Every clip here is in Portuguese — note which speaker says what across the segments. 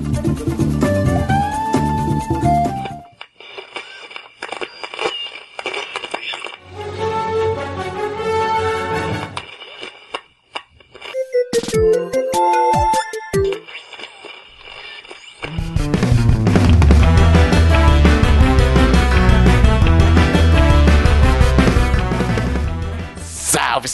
Speaker 1: Thank you.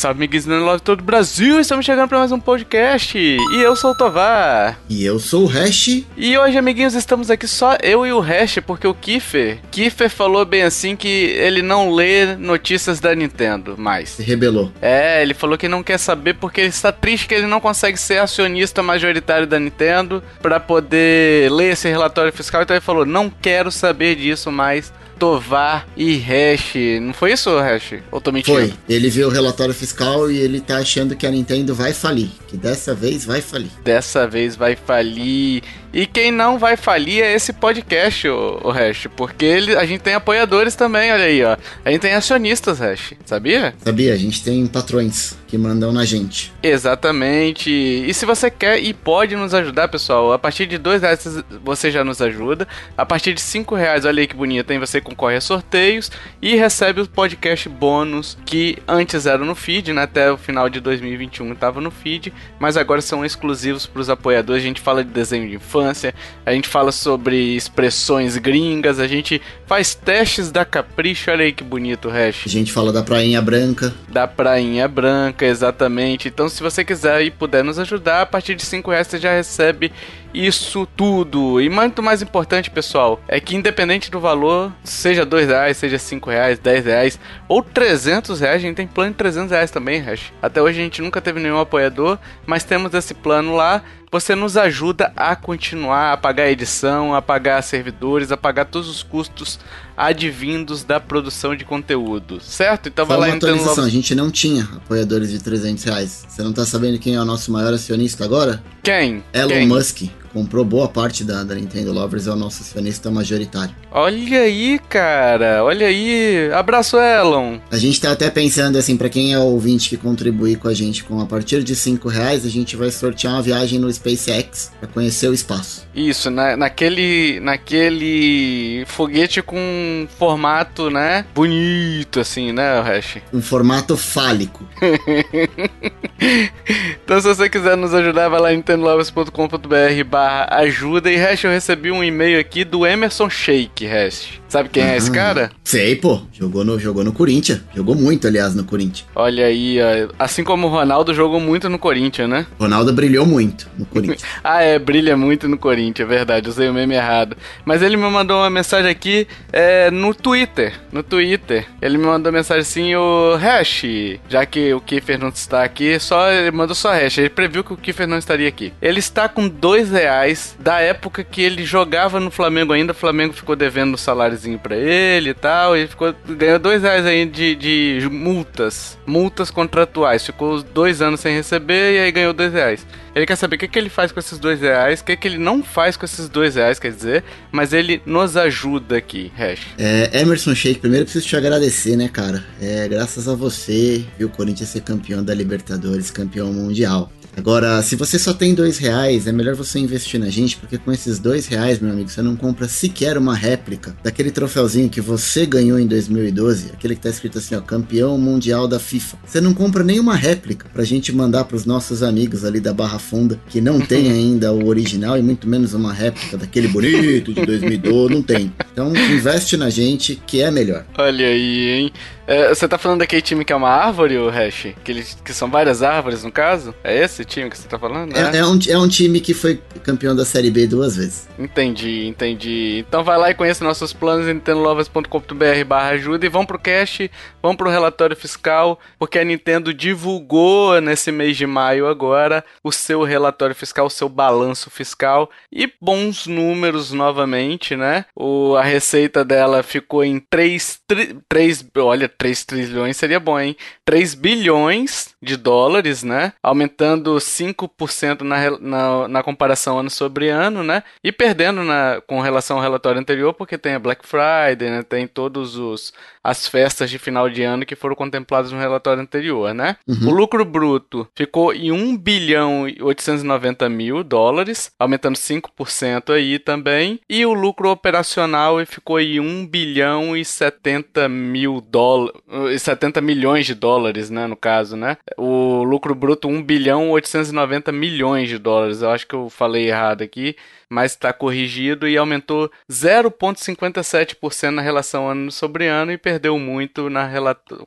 Speaker 1: Salve, amiguinhos do Love todo o Brasil! Estamos chegando para mais um podcast. E eu sou o Tovar.
Speaker 2: E eu sou o Hash.
Speaker 1: E hoje, amiguinhos, estamos aqui só eu e o Hash, porque o Kiefer, Kiefer falou bem assim que ele não lê notícias da Nintendo mais.
Speaker 2: Se rebelou.
Speaker 1: É, ele falou que não quer saber porque ele está triste que ele não consegue ser acionista majoritário da Nintendo para poder ler esse relatório fiscal. Então ele falou: não quero saber disso mais Tovar e Hash. Não foi isso, Hash? Ou tô mentindo?
Speaker 2: Foi. Ele viu o relatório fiscal e ele tá achando que a Nintendo vai falir. Que dessa vez vai falir.
Speaker 1: Dessa vez vai falir. E quem não vai falir é esse podcast, o, o Hash. Porque ele, a gente tem apoiadores também, olha aí, ó. A gente tem acionistas, Hash. Sabia?
Speaker 2: Sabia, a gente tem patrões que mandam na gente.
Speaker 1: Exatamente. E se você quer e pode nos ajudar, pessoal, a partir de dois reais você já nos ajuda. A partir de cinco reais, olha aí que bonito, hein? Você concorre a sorteios e recebe o podcast bônus que antes era no feed, né? Até o final de 2021 estava no feed, mas agora são exclusivos para os apoiadores. A gente fala de desenho de infância, a gente fala sobre expressões gringas, a gente faz testes da Capricho. Olha aí que bonito, Hash.
Speaker 2: A gente fala da Prainha Branca.
Speaker 1: Da Prainha Branca exatamente. Então, se você quiser e puder nos ajudar, a partir de 5 reais você já recebe isso tudo. E muito mais importante, pessoal, é que independente do valor, seja 2 reais, seja 5 reais, 10 reais ou 300 reais, a gente tem plano de 300 reais também, Hash. Até hoje a gente nunca teve nenhum apoiador, mas temos esse plano lá você nos ajuda a continuar a pagar a edição, a pagar servidores, a pagar todos os custos advindos da produção de conteúdo, certo?
Speaker 2: Então vai lá atualização, logo... a gente não tinha apoiadores de 300 reais. Você não tá sabendo quem é o nosso maior acionista agora?
Speaker 1: Quem?
Speaker 2: Elon
Speaker 1: quem?
Speaker 2: Musk comprou boa parte da, da Nintendo Lovers, é o nosso acionista majoritário.
Speaker 1: Olha aí, cara, olha aí. Abraço, Elon.
Speaker 2: A gente tá até pensando assim, para quem é ouvinte que contribuir com a gente com a partir de 5 reais, a gente vai sortear uma viagem no SpaceX para conhecer o espaço.
Speaker 1: Isso, na, naquele, naquele foguete com formato, né, bonito assim, né, Hash?
Speaker 2: Um formato fálico.
Speaker 1: então se você quiser nos ajudar, vai lá em nintendolovers.com.br ajuda. E Hash, eu recebi um e-mail aqui do Emerson Shake, Hash. Sabe quem é esse cara?
Speaker 2: Sei, pô. Jogou no, jogou no Corinthians. Jogou muito, aliás, no Corinthians.
Speaker 1: Olha aí, assim como o Ronaldo jogou muito no Corinthians, né?
Speaker 2: Ronaldo brilhou muito no Corinthians.
Speaker 1: ah, é, brilha muito no Corinthians, é verdade. Usei o meme errado. Mas ele me mandou uma mensagem aqui é, no Twitter. No Twitter. Ele me mandou mensagem assim, o Hash, já que o Kiefer não está aqui, só ele mandou só Hash. Ele previu que o Kiefer não estaria aqui. Ele está com dois reais da época que ele jogava no Flamengo ainda. O Flamengo ficou devendo salários saláriozinho pra ele e tal. E ficou, ganhou dois reais aí de, de multas. Multas contratuais. Ficou dois anos sem receber e aí ganhou dois reais. Ele quer saber o que, que ele faz com esses dois reais, o que, que ele não faz com esses dois reais, quer dizer, mas ele nos ajuda aqui, Hash.
Speaker 2: É, Emerson Sheik, primeiro preciso te agradecer, né, cara? É, graças a você, viu o Corinthians ser campeão da Libertadores, campeão mundial. Agora, se você só tem dois reais, é melhor você investir na gente, porque com esses dois reais, meu amigo, você não compra sequer uma réplica daquele troféuzinho que você ganhou em 2012, aquele que tá escrito assim, ó, campeão mundial da FIFA. Você não compra nenhuma réplica pra gente mandar pros nossos amigos ali da Barra Funda, que não tem ainda o original e muito menos uma réplica daquele bonito de 2012, não tem. Então, investe na gente, que é melhor.
Speaker 1: Olha aí, hein? É, você tá falando daquele time que é uma árvore, o Hash? Que, eles, que são várias árvores, no caso? É esse time que você tá falando?
Speaker 2: É, é, um, é um time que foi campeão da Série B duas vezes.
Speaker 1: Entendi, entendi. Então vai lá e conheça nossos planos em nintendolovers.com.br barra ajuda e vão pro cash, vão pro relatório fiscal, porque a Nintendo divulgou nesse mês de maio agora o seu relatório fiscal, o seu balanço fiscal e bons números novamente, né? O, a receita dela ficou em 3, 3, 3 olha, 3 trilhões seria bom, hein? 3 bilhões de dólares, né? Aumentando 5% na, na, na comparação ano sobre ano, né? E perdendo na, com relação ao relatório anterior, porque tem a Black Friday, né? Tem todos os as festas de final de ano que foram contempladas no relatório anterior, né? Uhum. O lucro bruto ficou em 1 bilhão e 890 mil dólares, aumentando 5% aí também. E o lucro operacional ficou em 1 bilhão e 70 mil dólares, 70 milhões de dólares, né? No caso, né? O lucro bruto 1 bilhão e 890 milhões de dólares. Eu acho que eu falei errado aqui mas está corrigido e aumentou 0,57% na relação ano sobre ano e perdeu muito na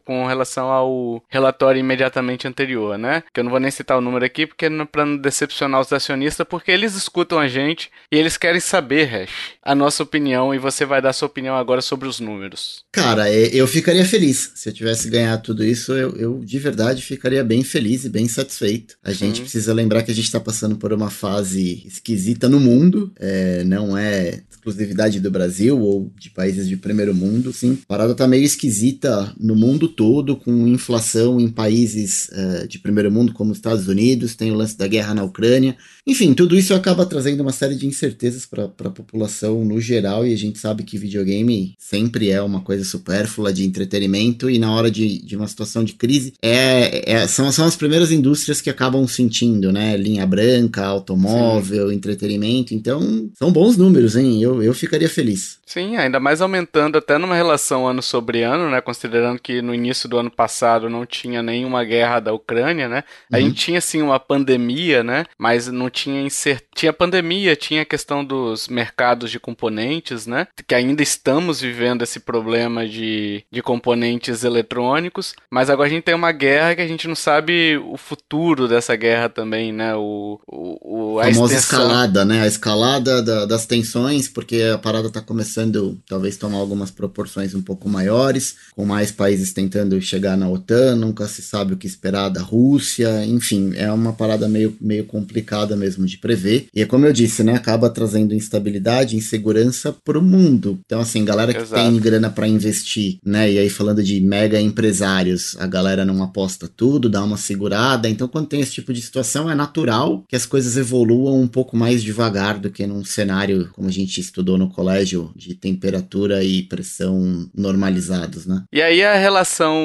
Speaker 1: com relação ao relatório imediatamente anterior, né? Que eu não vou nem citar o número aqui porque é para não decepcionar os acionistas, porque eles escutam a gente e eles querem saber, Hash, a nossa opinião e você vai dar sua opinião agora sobre os números.
Speaker 2: Cara, é, eu ficaria feliz. Se eu tivesse ganhado tudo isso, eu, eu de verdade ficaria bem feliz e bem satisfeito. A gente precisa lembrar que a gente está passando por uma fase esquisita no mundo mundo, é, não é exclusividade do Brasil ou de países de primeiro mundo, sim. A parada tá meio esquisita no mundo todo, com inflação em países é, de primeiro mundo, como os Estados Unidos, tem o lance da guerra na Ucrânia. Enfim, tudo isso acaba trazendo uma série de incertezas para a população no geral, e a gente sabe que videogame sempre é uma coisa supérflua de entretenimento, e na hora de, de uma situação de crise, é, é, são, são as primeiras indústrias que acabam sentindo, né? Linha branca, automóvel, sim. entretenimento. Então, são bons números, hein? Eu, eu ficaria feliz.
Speaker 1: Sim, ainda mais aumentando até numa relação ano sobre ano, né? Considerando que no início do ano passado não tinha nenhuma guerra da Ucrânia, né? A gente uhum. tinha sim uma pandemia, né? Mas não tinha insert... tinha pandemia, tinha a questão dos mercados de componentes, né? Que ainda estamos vivendo esse problema de, de componentes eletrônicos, mas agora a gente tem uma guerra que a gente não sabe o futuro dessa guerra também, né? O, o,
Speaker 2: o a famosa extensão... escalada, né? A escalada escalada da, das tensões, porque a parada está começando talvez tomar algumas proporções um pouco maiores, com mais países tentando chegar na OTAN, nunca se sabe o que esperar da Rússia, enfim, é uma parada meio, meio complicada mesmo de prever. E é como eu disse, né, acaba trazendo instabilidade, insegurança para o mundo. Então, assim, galera que Exato. tem grana para investir, né, e aí falando de mega empresários, a galera não aposta tudo, dá uma segurada. Então, quando tem esse tipo de situação, é natural que as coisas evoluam um pouco mais devagar do que num cenário como a gente estudou no colégio de temperatura e pressão normalizados, né?
Speaker 1: E aí a relação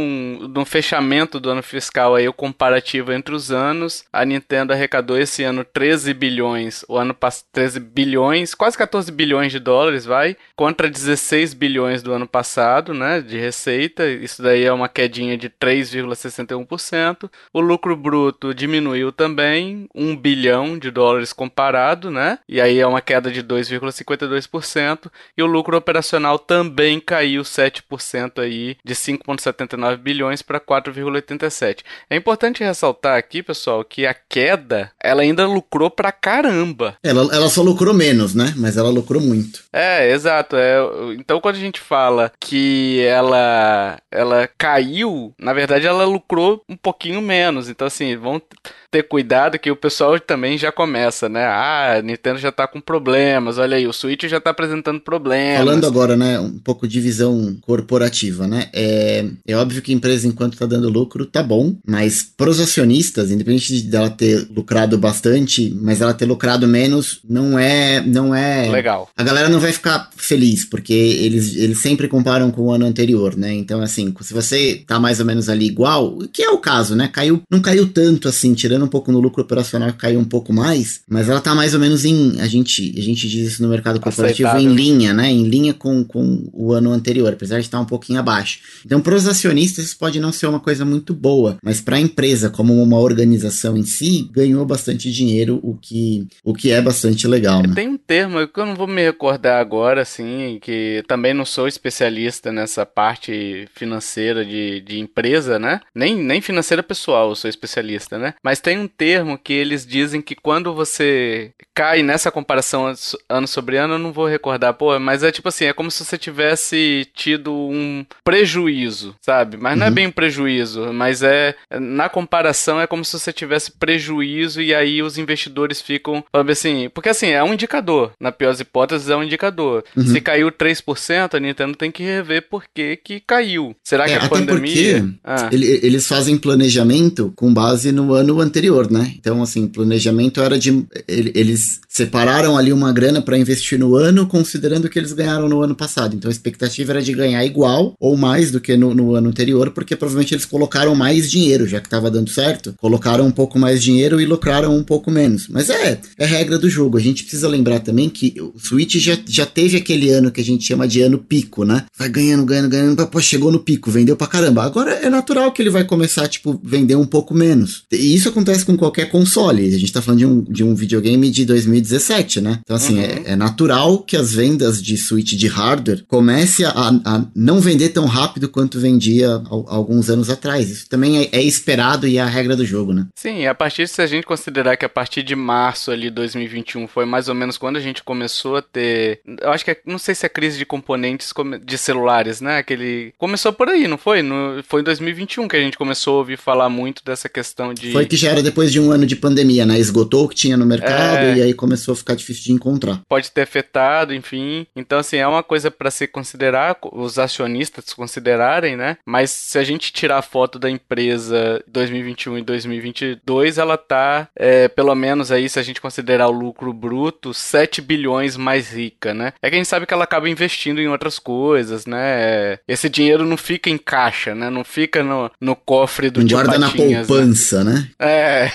Speaker 1: no fechamento do ano fiscal aí o comparativo entre os anos, a Nintendo arrecadou esse ano 13 bilhões, o ano passado 13 bilhões, quase 14 bilhões de dólares, vai, contra 16 bilhões do ano passado, né, de receita. Isso daí é uma quedinha de 3,61%. O lucro bruto diminuiu também, 1 bilhão de dólares comparado, né? E aí é uma queda de 2,52% e o lucro operacional também caiu 7% aí de 5,79 bilhões para 4,87. É importante ressaltar aqui, pessoal, que a queda ela ainda lucrou pra caramba.
Speaker 2: Ela, ela só lucrou menos, né? Mas ela lucrou muito.
Speaker 1: É, exato. É, então quando a gente fala que ela ela caiu, na verdade ela lucrou um pouquinho menos. Então assim, vamos ter cuidado que o pessoal também já começa, né? Ah, a Nintendo já tá com problemas, olha aí, o Switch já tá apresentando problemas.
Speaker 2: Falando agora, né, um pouco de visão corporativa, né? É, é óbvio que a empresa, enquanto tá dando lucro, tá bom, mas pros acionistas, independente dela ter lucrado bastante, mas ela ter lucrado menos, não é. Não é.
Speaker 1: Legal.
Speaker 2: A galera não vai ficar feliz, porque eles, eles sempre comparam com o ano anterior, né? Então, assim, se você tá mais ou menos ali igual, que é o caso, né? Caiu, não caiu tanto assim, tirando um pouco no lucro operacional, caiu um pouco mais, mas ela tá mais ou menos em, a gente, a gente diz isso no mercado corporativo, Aceitável. em linha, né? Em linha com, com o ano anterior, apesar de estar um pouquinho abaixo. Então, para os acionistas, isso pode não ser uma coisa muito boa, mas para a empresa, como uma organização em si, ganhou bastante dinheiro, o que, o que é bastante legal, né?
Speaker 1: Tem um termo que eu não vou me recordar agora, assim, que também não sou especialista nessa parte financeira de, de empresa, né? Nem, nem financeira pessoal, eu sou especialista, né? Mas tem tem um termo que eles dizem que quando você cai nessa comparação ano sobre ano, eu não vou recordar, pô, mas é tipo assim, é como se você tivesse tido um prejuízo, sabe? Mas não é uhum. é bem um prejuízo, mas é na comparação é como se você tivesse prejuízo e aí os investidores ficam, sabe assim, porque assim, é um indicador, na pior das hipóteses é um indicador. Uhum. Se caiu 3%, a Nintendo tem que rever por que que caiu. Será que
Speaker 2: É,
Speaker 1: a
Speaker 2: até
Speaker 1: pandemia.
Speaker 2: porque
Speaker 1: Ah,
Speaker 2: ele- eles fazem planejamento com base no ano anterior, né? Então, assim, planejamento era de. ele- Eles separaram ali uma grana para investir no ano, considerando que eles ganharam no ano passado. Então, a expectativa era de ganhar igual ou mais do que no, no ano anterior, porque provavelmente eles colocaram mais dinheiro, já que estava dando certo. Colocaram um pouco mais dinheiro e lucraram um pouco menos. Mas é, é regra do jogo. A gente precisa lembrar também que o Switch já, já teve aquele ano que a gente chama de ano pico, né? Vai ganhando, ganhando, ganhando, pô, chegou no pico, vendeu pra caramba. Agora é natural que ele vai começar, tipo, vender um pouco menos. E isso acontece com qualquer console. A gente tá falando de um, de um videogame de 2017, né? Então, assim,
Speaker 1: Uhum.
Speaker 2: é, é natural que as vendas de Switch de hardware comece a, a não vender tão rápido quanto vendia al- alguns anos atrás. Isso também é, é esperado e é a regra do jogo, né?
Speaker 1: Sim, a partir se a gente considerar que a partir de março ali 2021 foi mais ou menos quando a gente começou a ter, eu acho que é- não sei se é crise de componentes de celulares, né? Aquele começou por aí, não foi? No, foi em 2021 que a gente começou a ouvir falar muito dessa questão de
Speaker 2: Foi que já era depois de um ano de pandemia, né? Esgotou o que tinha no mercado
Speaker 1: É.
Speaker 2: e aí começou a ficar difícil de encontrar.
Speaker 1: pode ter afetado, enfim. Então, assim, é uma coisa para se considerar, os acionistas considerarem, né? Mas se a gente tirar a foto da empresa 2021 e 2022, ela tá, é, pelo menos aí, se a gente considerar o lucro bruto, 7 bilhões mais rica, né? É que a gente sabe que ela acaba investindo em outras coisas, né? Esse dinheiro não fica em caixa, né? Não fica no, no cofre do
Speaker 2: Não
Speaker 1: tio
Speaker 2: guarda na
Speaker 1: Patinhas, né?
Speaker 2: poupança, né?
Speaker 1: É,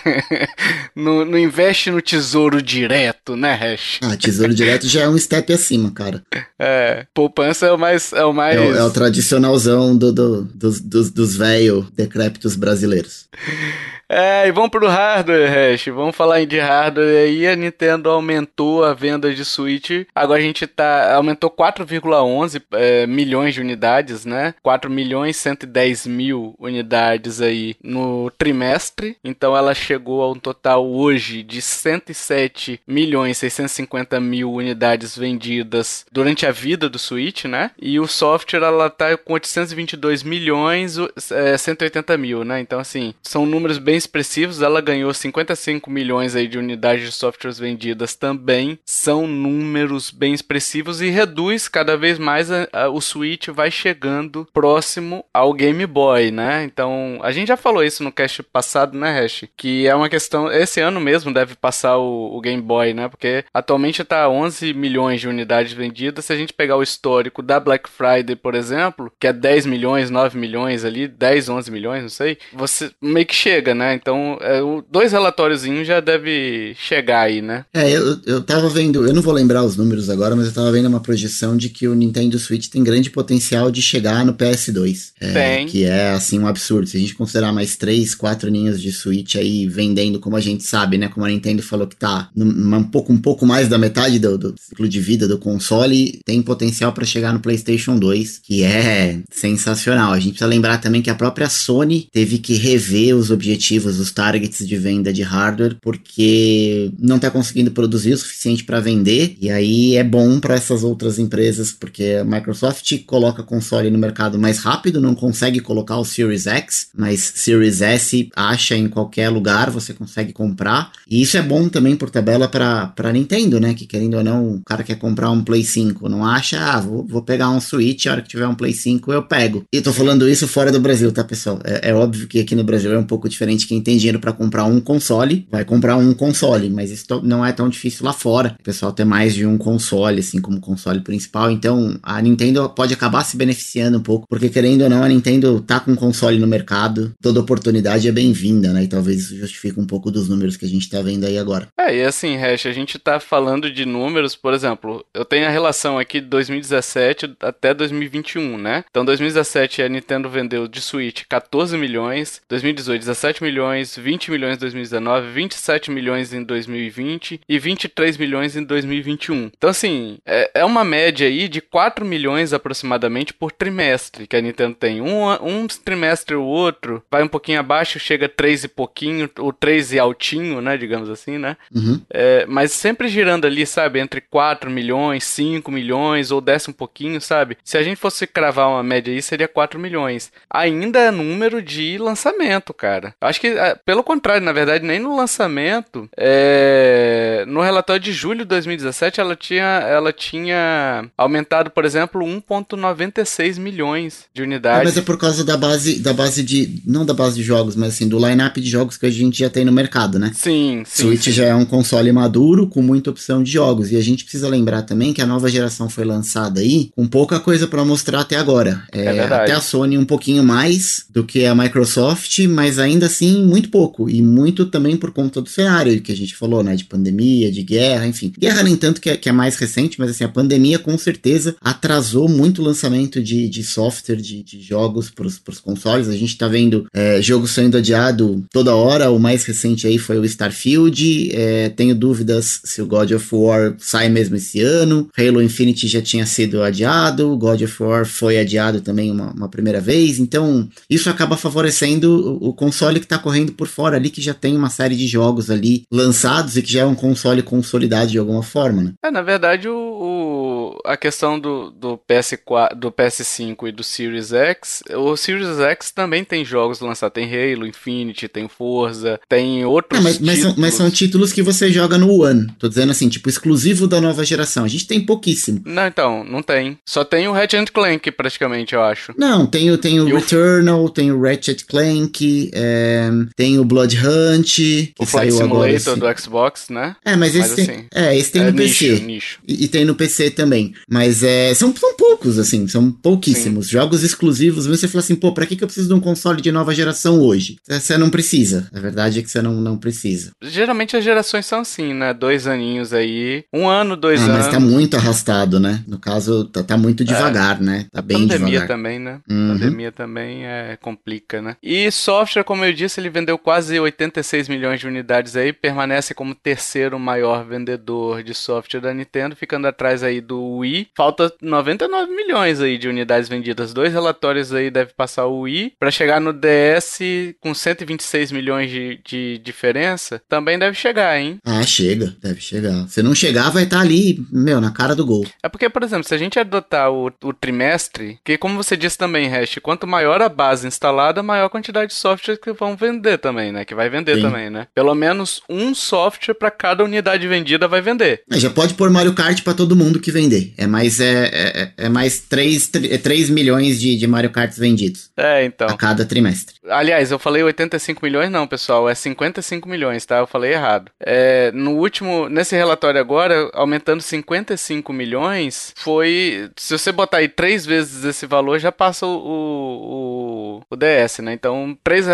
Speaker 1: não, não investe no tesouro direto, né, Hash?
Speaker 2: Ah, tesouro direto já é um step acima, cara.
Speaker 1: É, poupança é o mais. É o mais...
Speaker 2: É, o, é o tradicionalzão do, do- dos, dos, dos velho decrépitos brasileiros.
Speaker 1: É, e vamos pro hardware, Hash. Vamos falar de hardware aí. A Nintendo aumentou a venda de Switch. Agora a gente tá. Aumentou 4,11 é, milhões de unidades, né? 4 milhões 110 mil unidades aí no trimestre. Então ela chegou a um total hoje de 107 milhões 650 mil unidades vendidas durante a vida do Switch, né? E o software ela tá com 822 milhões é, 180 mil, né? Então assim, são números bem expressivos. Ela ganhou 55 milhões aí de unidades de softwares vendidas também. São números bem expressivos e reduz cada vez mais a- a- o Switch vai chegando próximo ao Game Boy, né? Então, a gente já falou isso no cast passado, né, Hash? Que é uma questão, esse ano mesmo deve passar o, o Game Boy, né? Porque atualmente tá 11 milhões de unidades vendidas. Se a gente pegar o histórico da Black Friday, por exemplo, que é 10 milhões, 9 milhões ali, 10, 11 milhões, não sei, você meio que chega, né? Então, é, dois relatóriozinhos já deve chegar aí, né?
Speaker 2: É, eu, eu tava vendo, eu não vou lembrar os números agora, mas eu tava vendo uma projeção de que o Nintendo Switch tem grande potencial de chegar no PS2. É,
Speaker 1: Tem.
Speaker 2: Que é, assim, um absurdo. Se a gente considerar mais três, quatro linhas de Switch aí vendendo, como a gente sabe, né? Como a Nintendo falou que tá numa- um pouco, um pouco mais da metade do, do ciclo de vida do console, tem potencial para chegar no PlayStation 2, que é sensacional. A gente precisa lembrar também que a própria Sony teve que rever os objetivos, os targets de venda de hardware, porque não tá conseguindo produzir o suficiente para vender. E aí é bom para essas outras empresas, porque a Microsoft coloca console no mercado mais rápido, não consegue colocar o Series X, mas Series S acha em qualquer lugar, você consegue comprar. E isso é bom também por tabela para Nintendo, né? Que querendo ou não, o cara quer comprar um Play 5, não acha, ah, vou, vou pegar um Switch, a hora que tiver um Play 5 eu pego. E tô falando isso fora do Brasil, tá, pessoal? É, é óbvio que aqui no Brasil é um pouco diferente. Quem tem dinheiro para comprar um console, vai comprar um console, mas isso não é tão difícil lá fora. O pessoal ter mais de um console, assim, como console principal. Então, a Nintendo pode acabar se beneficiando um pouco, porque querendo ou não, a Nintendo tá com console no mercado, toda oportunidade é bem-vinda, né? E talvez isso justifique um pouco dos números que a gente tá vendo aí agora.
Speaker 1: É, e assim, Hash, a gente tá falando de números, por exemplo, eu tenho a relação aqui de 2017 até 2021, né? Então, 2017 a Nintendo vendeu de Switch 14 milhões, 2018 17 milhões, 20 milhões em 2019, 27 milhões em 2020 e 23 milhões em 2021. Então, assim, é, é uma média aí de 4 milhões aproximadamente por trimestre que a Nintendo tem. Um, um trimestre ou outro vai um pouquinho abaixo, chega a 3 e pouquinho, ou 3 e altinho, né? Digamos assim, né?
Speaker 2: Uhum.
Speaker 1: É, mas sempre girando ali, sabe, entre 4 milhões, 5 milhões, ou desce um pouquinho, sabe? Se a gente fosse cravar uma média aí, seria 4 milhões. Ainda é número de lançamento, cara. Acho que, é, pelo contrário, na verdade, nem no lançamento, é, é, no relatório de julho de 2017 ela tinha, ela tinha aumentado, por exemplo, 1,96 milhões de unidades. É,
Speaker 2: mas é por causa da base, da base de. Não da base de jogos, mas assim, do line-up de jogos que a gente já tem no mercado, né?
Speaker 1: Sim, sim.
Speaker 2: Switch
Speaker 1: sim.
Speaker 2: já é um console maduro com muita opção de jogos. E a gente precisa lembrar também que a nova geração foi lançada aí com pouca coisa para mostrar até agora. É, é até a Sony um pouquinho mais do que a Microsoft, mas ainda assim muito pouco. E muito também por conta do cenário que a gente falou, né? De pandemia, de guerra, enfim. Guerra nem tanto que é, que é mais recente, mas assim, a pandemia com certeza atrasou muito o lançamento de, de software, de, de jogos pros, pros consoles. A gente tá vendo é, jogo sendo adiado toda hora. O mais recente aí foi o Starfield. É, tenho dúvidas se o God of War sai mesmo esse ano. Halo Infinite já tinha sido adiado. God of War foi adiado também uma, uma primeira vez. Então, isso acaba favorecendo o, o console que tá correndo por fora ali, que já tem uma série de jogos ali lançados e que já é um console consolidado de alguma forma, né?
Speaker 1: É, na verdade, o, o, a questão do, do, PS4, do PS5 e do Series X, o Series X também tem jogos lançados. Tem Halo, Infinity, tem Forza, tem outros
Speaker 2: é, mas, mas, são, mas, são, títulos que você joga no One. Tô dizendo assim, tipo, exclusivo da nova geração. A gente tem pouquíssimo.
Speaker 1: Não, então, não tem. Só tem o Ratchet Clank, praticamente, eu acho.
Speaker 2: Não, tem, tem o e Returnal, tem o Ratchet Clank, é, tem o Blood Hunt, que
Speaker 1: o Flight saiu Simulator agora, do Xbox, né?
Speaker 2: É, mas esse, mas, tem, assim, é, esse tem é no nicho, PC. Nicho. E, e, tem no PC também. Mas é, são, são poucos, assim, são pouquíssimos. Sim. Jogos exclusivos, você fala assim, pô, pra que, que eu preciso de um console de nova geração hoje? Você não precisa. A verdade é que você não, não precisa.
Speaker 1: Geralmente as gerações são assim, né? Dois aninhos aí. Um ano, dois ah, anos.
Speaker 2: Mas tá muito arrastado, né? No caso, tá, tá muito devagar, é. né? Tá bem
Speaker 1: pandemia
Speaker 2: devagar.
Speaker 1: também, né? Uhum. Pandemia também é, complica, né? E software, como eu disse, ele vendeu quase 86 milhões de unidades aí, permanece como terceiro maior vendedor de software da Nintendo, ficando atrás aí do Wii. Falta 99 milhões aí de unidades vendidas. Dois relatórios aí deve passar o Wii para chegar no DS com 126 milhões de, de diferença. Também deve chegar, hein?
Speaker 2: Ah, chega, deve chegar. Se não chegar, vai estar tá ali, meu, na cara do gol.
Speaker 1: É porque, por exemplo, se a gente adotar o, o trimestre, que como você disse também, Hash, quanto maior a base instalada, maior a quantidade de software que vão vender também, né? Que vai vender Sim. também, né? Pelo menos um software para cada unidade vendida vai vender.
Speaker 2: É, já pode pôr Mario Kart para todo mundo que vender. É mais, é, é, é mais 3, 3 milhões de, de Mario Karts vendidos.
Speaker 1: É, então.
Speaker 2: A cada trimestre.
Speaker 1: Aliás, eu falei 85 milhões, não, pessoal. É 55 milhões, tá? Eu falei errado. É, no último, nesse relatório agora, aumentando 55 milhões, foi. Se você botar aí três vezes esse valor, já passa o, o, o DS, né? Então, três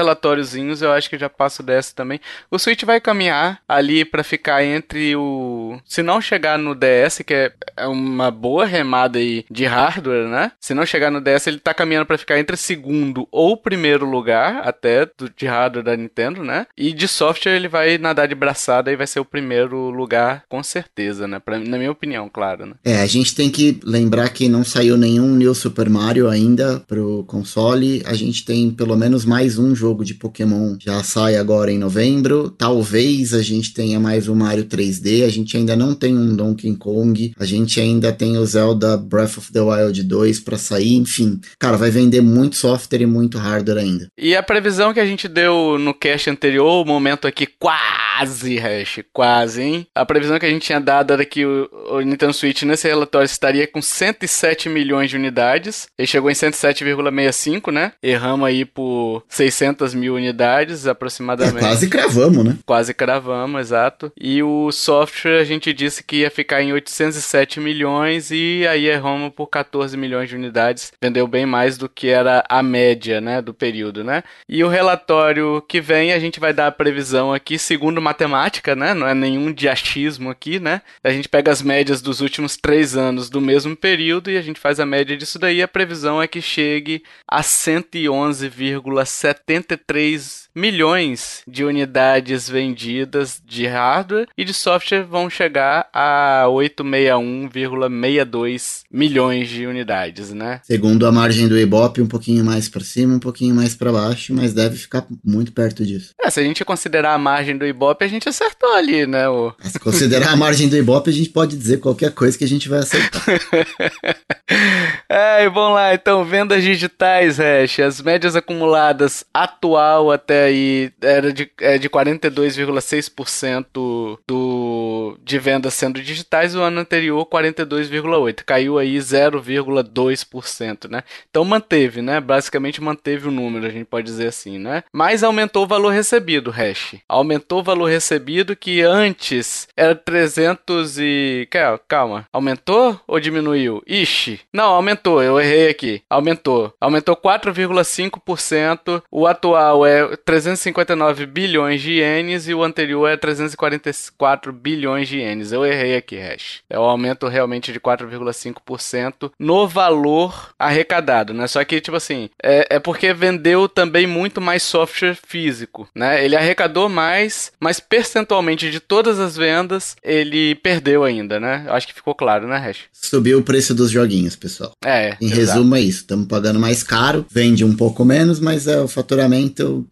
Speaker 1: eu acho que já passa o DS também. O Switch vai caminhar ali para ficar entre o. Se não chegar no DS, que é, é uma boa remada aí de hardware, né? Se não chegar no DS, ele tá caminhando para ficar entre segundo ou primeiro lugar, até do, de hardware da Nintendo, né? E de software ele vai nadar de braçada e vai ser o primeiro lugar, com certeza, né? Pra, na minha opinião, claro, né?
Speaker 2: É, a gente tem que lembrar que não saiu nenhum New Super Mario ainda pro console. A gente tem pelo menos mais um jogo de Pokémon já sai agora em novembro. Talvez a gente tenha mais um Mario 3D. A gente ainda não tem um Donkey Kong. A gente ainda tem o Zelda Breath of the Wild 2 para sair. Enfim, cara, vai vender muito software e muito hardware ainda.
Speaker 1: E a previsão que a gente deu no cast anterior, o momento aqui quase, Hash, quase, hein? A previsão que a gente tinha dado era que o, o Nintendo Switch nesse relatório estaria com 107 milhões de unidades. Ele chegou em 107,65, né? Erramos aí por 600 mil unidades aproximadamente.
Speaker 2: É, quase cravamos, né?
Speaker 1: Quase cravamos, exato. E o software a gente disse que ia ficar em 807 milhões e aí erramos por 14 milhões de unidades. Vendeu bem mais do que era a média, né, do período, né? E o relatório que vem a gente vai dar a previsão aqui segundo matemática, né? Não é nenhum diachismo aqui, né? A gente pega as médias dos últimos três anos do mesmo período e a gente faz a média disso daí. A previsão é que chegue a 111,73 milhões de unidades vendidas de hardware e de software vão chegar a 861,62 milhões de unidades, né?
Speaker 2: Segundo a margem do Ibope, um pouquinho mais para cima, um pouquinho mais para baixo, mas deve ficar muito perto disso.
Speaker 1: É, se a gente considerar a margem do Ibope, a gente acertou ali, né? O...
Speaker 2: Se considerar a margem do Ibope, a gente pode dizer qualquer coisa que a gente vai acertar.
Speaker 1: é, e vamos lá, então, vendas digitais, Hash, as médias acumuladas atual até aí era de, é de 42,6% do de vendas sendo digitais, o ano anterior 42,8, caiu aí 0,2%, né? Então manteve, né? Basicamente manteve o número, a gente pode dizer assim, né? Mas aumentou o valor recebido, hash. Aumentou o valor recebido que antes era 300 e calma, aumentou ou diminuiu? Ixi, não, aumentou, eu errei aqui. Aumentou. Aumentou 4,5%. O atual é 359 bilhões de ienes e o anterior é 344 bilhões de ienes. Eu errei aqui, hash. É o um aumento realmente de 4,5% no valor arrecadado, né? Só que, tipo assim, é, é porque vendeu também muito mais software físico, né? Ele arrecadou mais, mas percentualmente de todas as vendas, ele perdeu ainda, né? Eu acho que ficou claro, né, Hash?
Speaker 2: Subiu o preço dos joguinhos, pessoal.
Speaker 1: É.
Speaker 2: Em exato. resumo, é isso. Estamos pagando mais caro, vende um pouco menos, mas é, o faturamento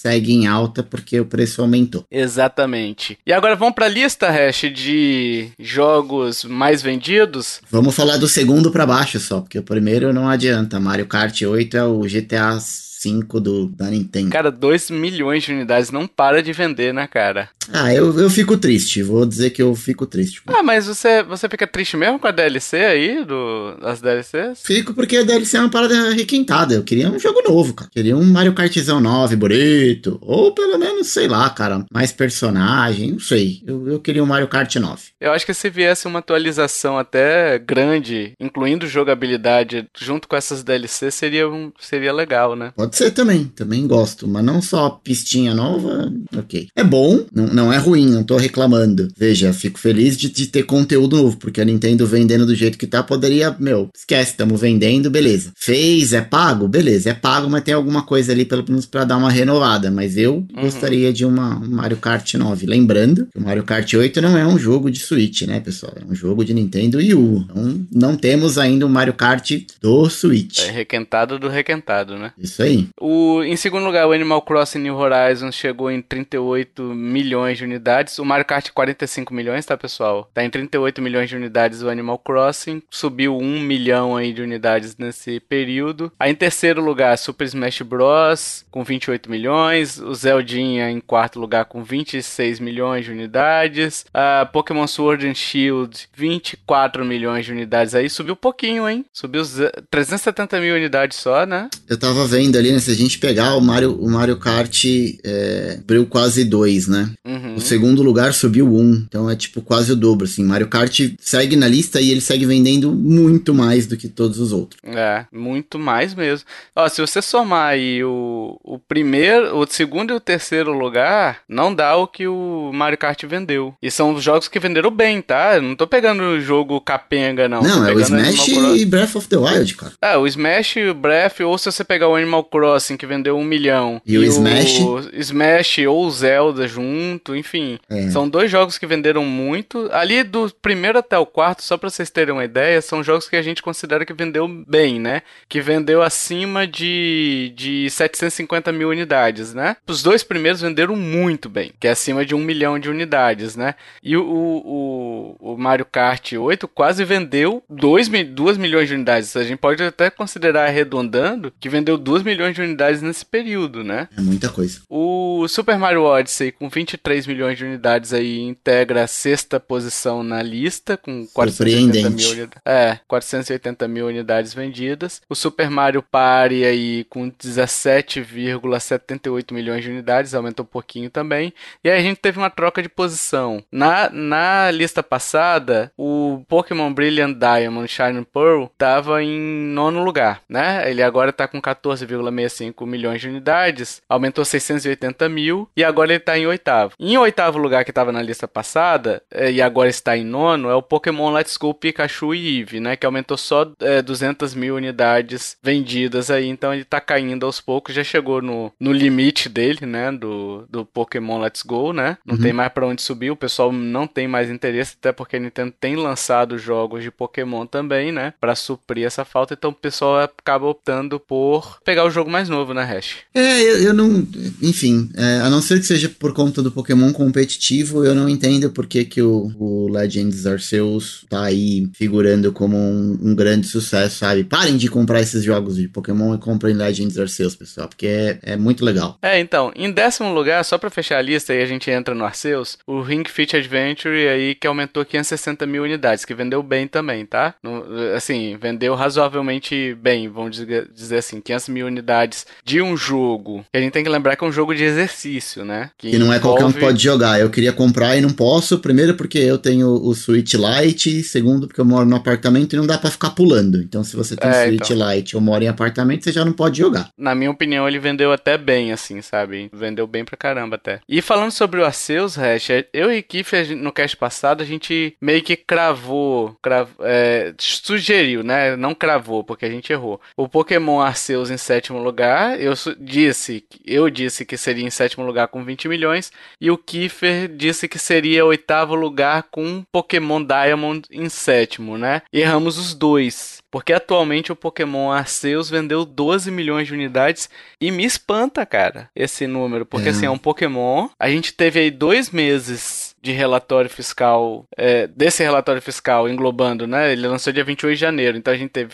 Speaker 2: segue em alta porque o preço aumentou.
Speaker 1: Exatamente. E agora vamos para a lista, Hash, de jogos mais vendidos?
Speaker 2: Vamos falar do segundo para baixo só, porque o primeiro não adianta. Mario Kart 8 é o GTA 5 do, da Nintendo.
Speaker 1: Cara, 2 milhões de unidades não para de vender, né, cara?
Speaker 2: Ah, eu, eu fico triste. Vou dizer que eu fico triste.
Speaker 1: Ah, mas você, você fica triste mesmo com a DLC aí, do, das DLCs?
Speaker 2: Fico porque a DLC é uma parada requentada. Eu queria um jogo novo, cara. Queria um Mario Kartzão 9 bonito. Ou pelo menos, sei lá, cara, mais personagem. Não sei. Eu, eu queria um Mario Kart 9.
Speaker 1: Eu acho que se viesse uma atualização até grande, incluindo jogabilidade, junto com essas DLCs, seria, um, seria legal, né?
Speaker 2: Pode ser também, também gosto, mas não só pistinha nova, ok. É bom, não, não é ruim, não tô reclamando. Veja, fico feliz de, de ter conteúdo novo, porque a Nintendo vendendo do jeito que tá, poderia, meu, esquece, estamos vendendo, beleza. Fez, é pago? Beleza, é pago, mas tem alguma coisa ali pelo menos pra dar uma renovada. Mas eu uhum. gostaria de uma um Mario Kart 9. Lembrando que o Mario Kart 8 não é um jogo de Switch, né, pessoal? É um jogo de Nintendo Wii U. Então não temos ainda o um Mario Kart do Switch.
Speaker 1: É requentado do requentado, né?
Speaker 2: Isso aí.
Speaker 1: O, em segundo lugar, o Animal Crossing New Horizons chegou em 38 milhões de unidades. O Mario Kart 45 milhões, tá, pessoal? Tá em 38 milhões de unidades o Animal Crossing. Subiu 1 milhão aí de unidades nesse período. Aí em terceiro lugar, Super Smash Bros. com 28 milhões. O Zeldinha em quarto lugar com 26 milhões de unidades. A Pokémon Sword and Shield, 24 milhões de unidades aí. Subiu pouquinho, hein? Subiu 370 mil unidades só, né?
Speaker 2: Eu tava vendo ali, né? Se a gente pegar o Mario, o Mario Kart é, abriu quase 2, né? Uhum. O segundo lugar subiu 1. Um, então é tipo quase o dobro, assim. Mario Kart segue na lista e ele segue vendendo muito mais do que todos os outros.
Speaker 1: É, muito mais mesmo. Ó, se você somar aí o, o primeiro, o segundo e o terceiro lugar, não dá o que o Mario Kart vendeu. E são os jogos que venderam bem, tá? Eu não tô pegando o jogo capenga, não.
Speaker 2: Não, é o Smash e Breath of the Wild, cara.
Speaker 1: É, o Smash e o Breath, ou se você pegar o Animal Crossing, que vendeu um milhão.
Speaker 2: E, e o Smash?
Speaker 1: O Smash ou o Zelda junto, enfim. É. São dois jogos que venderam muito. Ali do primeiro até o quarto, só pra vocês terem uma ideia, são jogos que a gente considera que vendeu bem, né? Que vendeu acima de, de 750 mil unidades, né? Os dois primeiros venderam muito bem, que é acima de um milhão de unidades, né? E o, o, o Mario Kart 8 quase vendeu 2 milhões de unidades. A gente pode até considerar arredondando que vendeu 2 milhões de unidades nesse período, né?
Speaker 2: É muita coisa.
Speaker 1: O Super Mario Odyssey, com 23 milhões de unidades aí, integra a sexta posição na lista, com 480 mil, é, 480 mil unidades vendidas. O Super Mario Party aí, com 17,78 milhões de unidades, aumentou um pouquinho também. E aí a gente teve uma troca de posição. Na, na lista passada, o Pokémon Brilliant Diamond Shining Pearl estava em nono lugar, né? Ele agora está com 14,65 milhões de unidades, aumentou 680 mil e agora ele está em oitavo. Em oitavo lugar que estava na lista passada é, e agora está em nono é o Pokémon Let's Go Pikachu e Eevee, né? Que aumentou só é, 200 mil unidades vendidas aí, então ele está caindo aos poucos, já chegou no, no limite dele, né? Do, do Pokémon Let's Go, né? Não uhum. tem mais para onde subir, o pessoal não tem mais interesse, até porque a Nintendo tem lançado jogos de Pokémon também, né? Para suprir essa falta, então o pessoal acaba optando por pegar o jogo jogo mais novo, né, Hash?
Speaker 2: É, eu, eu não. Enfim, é, a não ser que seja por conta do Pokémon competitivo, eu não entendo por que, que o, o Legends Arceus tá aí figurando como um, um, grande sucesso, sabe? Parem de comprar esses jogos de Pokémon e comprem Legends Arceus, pessoal, porque é, é muito legal.
Speaker 1: É, então, em décimo lugar, só pra fechar a lista e a gente entra no Arceus, o Ring Fit Adventure aí que aumentou 560 mil unidades, que vendeu bem também, tá? No, assim, vendeu razoavelmente bem, vamos dizer assim, 500 mil unidades de um jogo. E a gente tem que lembrar que é um jogo de exercício, né?
Speaker 2: Que, que não é qualquer um pode jogar. Eu queria comprar e não posso, primeiro porque eu tenho o Switch Lite, segundo porque eu moro no apartamento e não dá para ficar pulando. Então se você tem é, Switch então. Lite ou mora em apartamento, você já não pode jogar.
Speaker 1: Na minha opinião, ele vendeu até bem, assim, sabe? Vendeu bem pra caramba até. E falando sobre o Arceus, Hash, eu e Kiff, no cast passado, a gente meio que cravou, crav, é, sugeriu, né? Não cravou, porque a gente errou. O Pokémon Arceus em sétimo lugar, eu disse, eu disse que seria em sétimo lugar com 20 milhões, e o Kiefer disse que seria oitavo lugar com Pokémon Diamond em sétimo, né? Erramos os dois. Porque atualmente o Pokémon Arceus vendeu 12 milhões de unidades e me espanta, cara, esse número. Porque é. assim, é um Pokémon. A gente teve aí dois meses de relatório fiscal, é, desse relatório fiscal englobando, né? Ele lançou dia 28 de janeiro, então a gente teve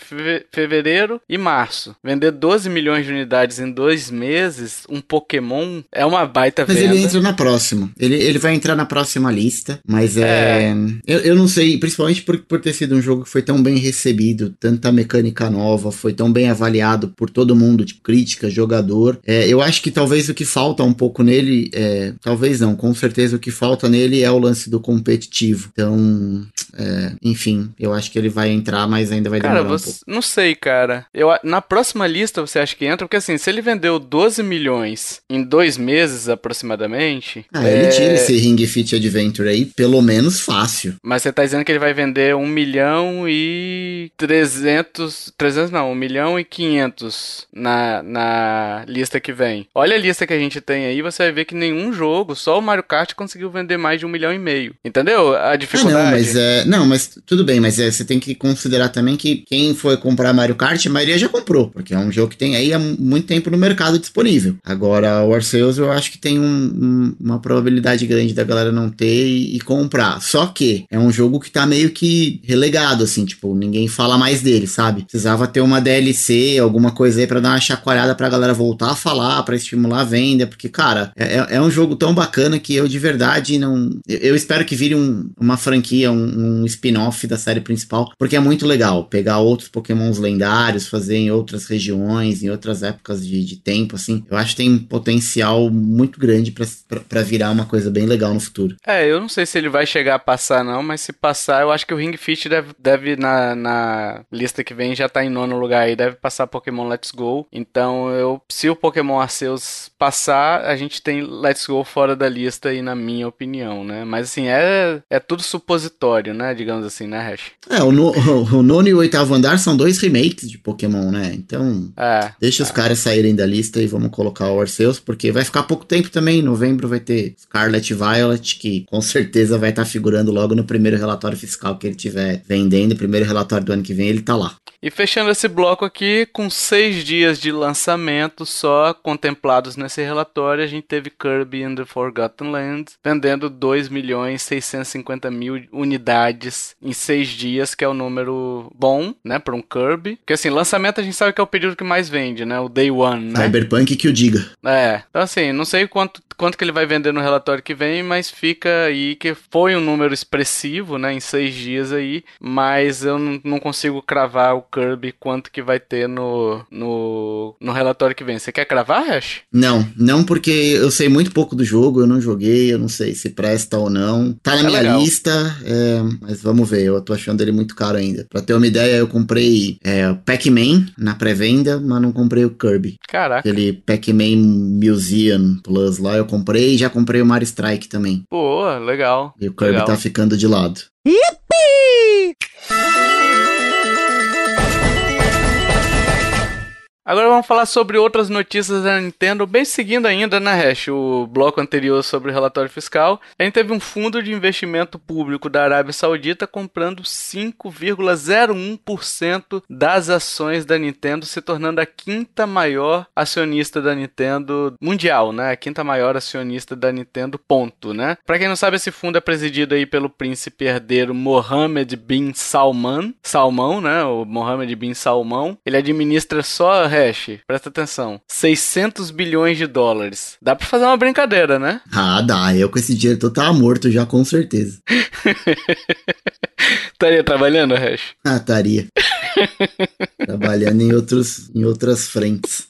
Speaker 1: fevereiro e março. Vender 12 milhões de unidades em dois meses, um Pokémon, é uma baita
Speaker 2: mas
Speaker 1: venda.
Speaker 2: Mas ele entra na próxima. Ele, ele vai entrar na próxima lista, mas é... é... Eu, eu não sei, principalmente por, por ter sido um jogo que foi tão bem recebido, tanta mecânica nova, foi tão bem avaliado por todo mundo, tipo crítica, jogador. É, eu acho que talvez o que falta um pouco nele, é, talvez não, com certeza o que falta nele é o lance do competitivo. Então, é, enfim, eu acho que ele vai entrar, mas ainda vai demorar
Speaker 1: cara,
Speaker 2: você, um pouco.
Speaker 1: Não sei, cara. Eu, na próxima lista você acha que entra? Porque assim, se ele vendeu 12 milhões em dois meses aproximadamente...
Speaker 2: Ah, é... ele tira esse Ring Fit Adventure aí, pelo menos fácil.
Speaker 1: Mas você tá dizendo que ele vai vender 1 milhão e 300... 300 não, 1 milhão e 500 na, na lista que vem. Olha a lista que a gente tem aí, você vai ver que nenhum jogo, só o Mario Kart conseguiu vender mais de um milhão e meio. Entendeu? A dificuldade.
Speaker 2: Ah, não, mas é. Não, mas tudo bem, mas é, você tem que considerar também que quem foi comprar Mario Kart, a maioria já comprou, porque é um jogo que tem aí há muito tempo no mercado disponível. Agora, o Arceus eu acho que tem um, um, uma probabilidade grande da galera não ter e, e, comprar. Só que é um jogo que tá meio que relegado, assim, tipo, ninguém fala mais dele, sabe? Precisava ter uma DLC, alguma coisa aí pra dar uma chacoalhada pra galera voltar a falar, pra estimular a venda, porque, cara, é, é, é um jogo tão bacana que eu de verdade não. Eu espero que vire um, uma franquia, um, um spin-off da série principal, porque é muito legal pegar outros pokémons lendários, fazer em outras regiões, em outras épocas de, de tempo, assim. Eu acho que tem potencial muito grande para virar uma coisa bem legal no futuro.
Speaker 1: É, eu não sei se ele vai chegar a passar, não, mas se passar, eu acho que o Ring Fit deve, deve na, na lista que vem, já tá em nono lugar aí, deve passar Pokémon Let's Go. Então, eu, se o Pokémon Arceus passar, a gente tem Let's Go fora da lista aí, na minha opinião, né? Mas assim, é, é tudo supositório, né? Digamos assim, né, Hash?
Speaker 2: É, o, no, o, nono e o oitavo andar são dois remakes de Pokémon, né? Então, é, deixa é. os caras saírem da lista e vamos colocar o Arceus, porque vai ficar pouco tempo também. Em novembro vai ter Scarlet Violet, que com certeza vai estar tá figurando logo no primeiro relatório fiscal que ele tiver vendendo. primeiro relatório do ano que vem, ele tá lá.
Speaker 1: E fechando esse bloco aqui, com seis dias de lançamento só contemplados nesse relatório, a gente teve Kirby and the Forgotten Land vendendo 2 milhões 650 mil unidades em seis dias, que é o um número bom, né, para um Kirby. Porque assim, lançamento a gente sabe que é o período que mais vende, né, o Day One, né?
Speaker 2: Cyberpunk que o diga.
Speaker 1: É, então assim, não sei quanto quanto que ele vai vender no relatório que vem, mas fica aí que foi um número expressivo, né, em seis dias aí, mas eu não consigo cravar o Kirby quanto que vai ter no, no, no relatório que vem. Você quer cravar, Hash?
Speaker 2: Não, não porque eu sei muito pouco do jogo, eu não joguei, eu não sei se presta ou não. Tá na é minha legal. lista, é, mas vamos ver, eu tô achando ele muito caro ainda. Pra ter uma ideia, eu comprei é, o Pac-Man na pré-venda, mas não comprei o Kirby.
Speaker 1: Caraca.
Speaker 2: Aquele Pac-Man Museum Plus lá, eu comprei e já comprei o Mario Strike também.
Speaker 1: Pô, legal.
Speaker 2: E o Kirby
Speaker 1: legal.
Speaker 2: tá ficando de lado.
Speaker 3: Yippee!
Speaker 1: Agora vamos falar sobre outras notícias da Nintendo, bem seguindo ainda, né, Hash, o bloco anterior sobre o relatório fiscal. A gente teve um fundo de investimento público da Arábia Saudita comprando 5,01% das ações da Nintendo, se tornando a quinta maior acionista da Nintendo mundial, né? A quinta maior acionista da Nintendo, ponto, né? Pra quem não sabe, esse fundo é presidido aí pelo príncipe herdeiro Mohammed bin Salman, Salmão, né? O Mohammed bin Salmão. Ele administra só, Hash, presta atenção, 600 bilhões de dólares. Dá pra fazer uma brincadeira, né?
Speaker 2: Ah, dá. Eu com esse dinheiro todo tava morto já, com certeza.
Speaker 1: Estaria trabalhando, Hash?
Speaker 2: Ah, estaria. Trabalhando em, outros, em outras frentes.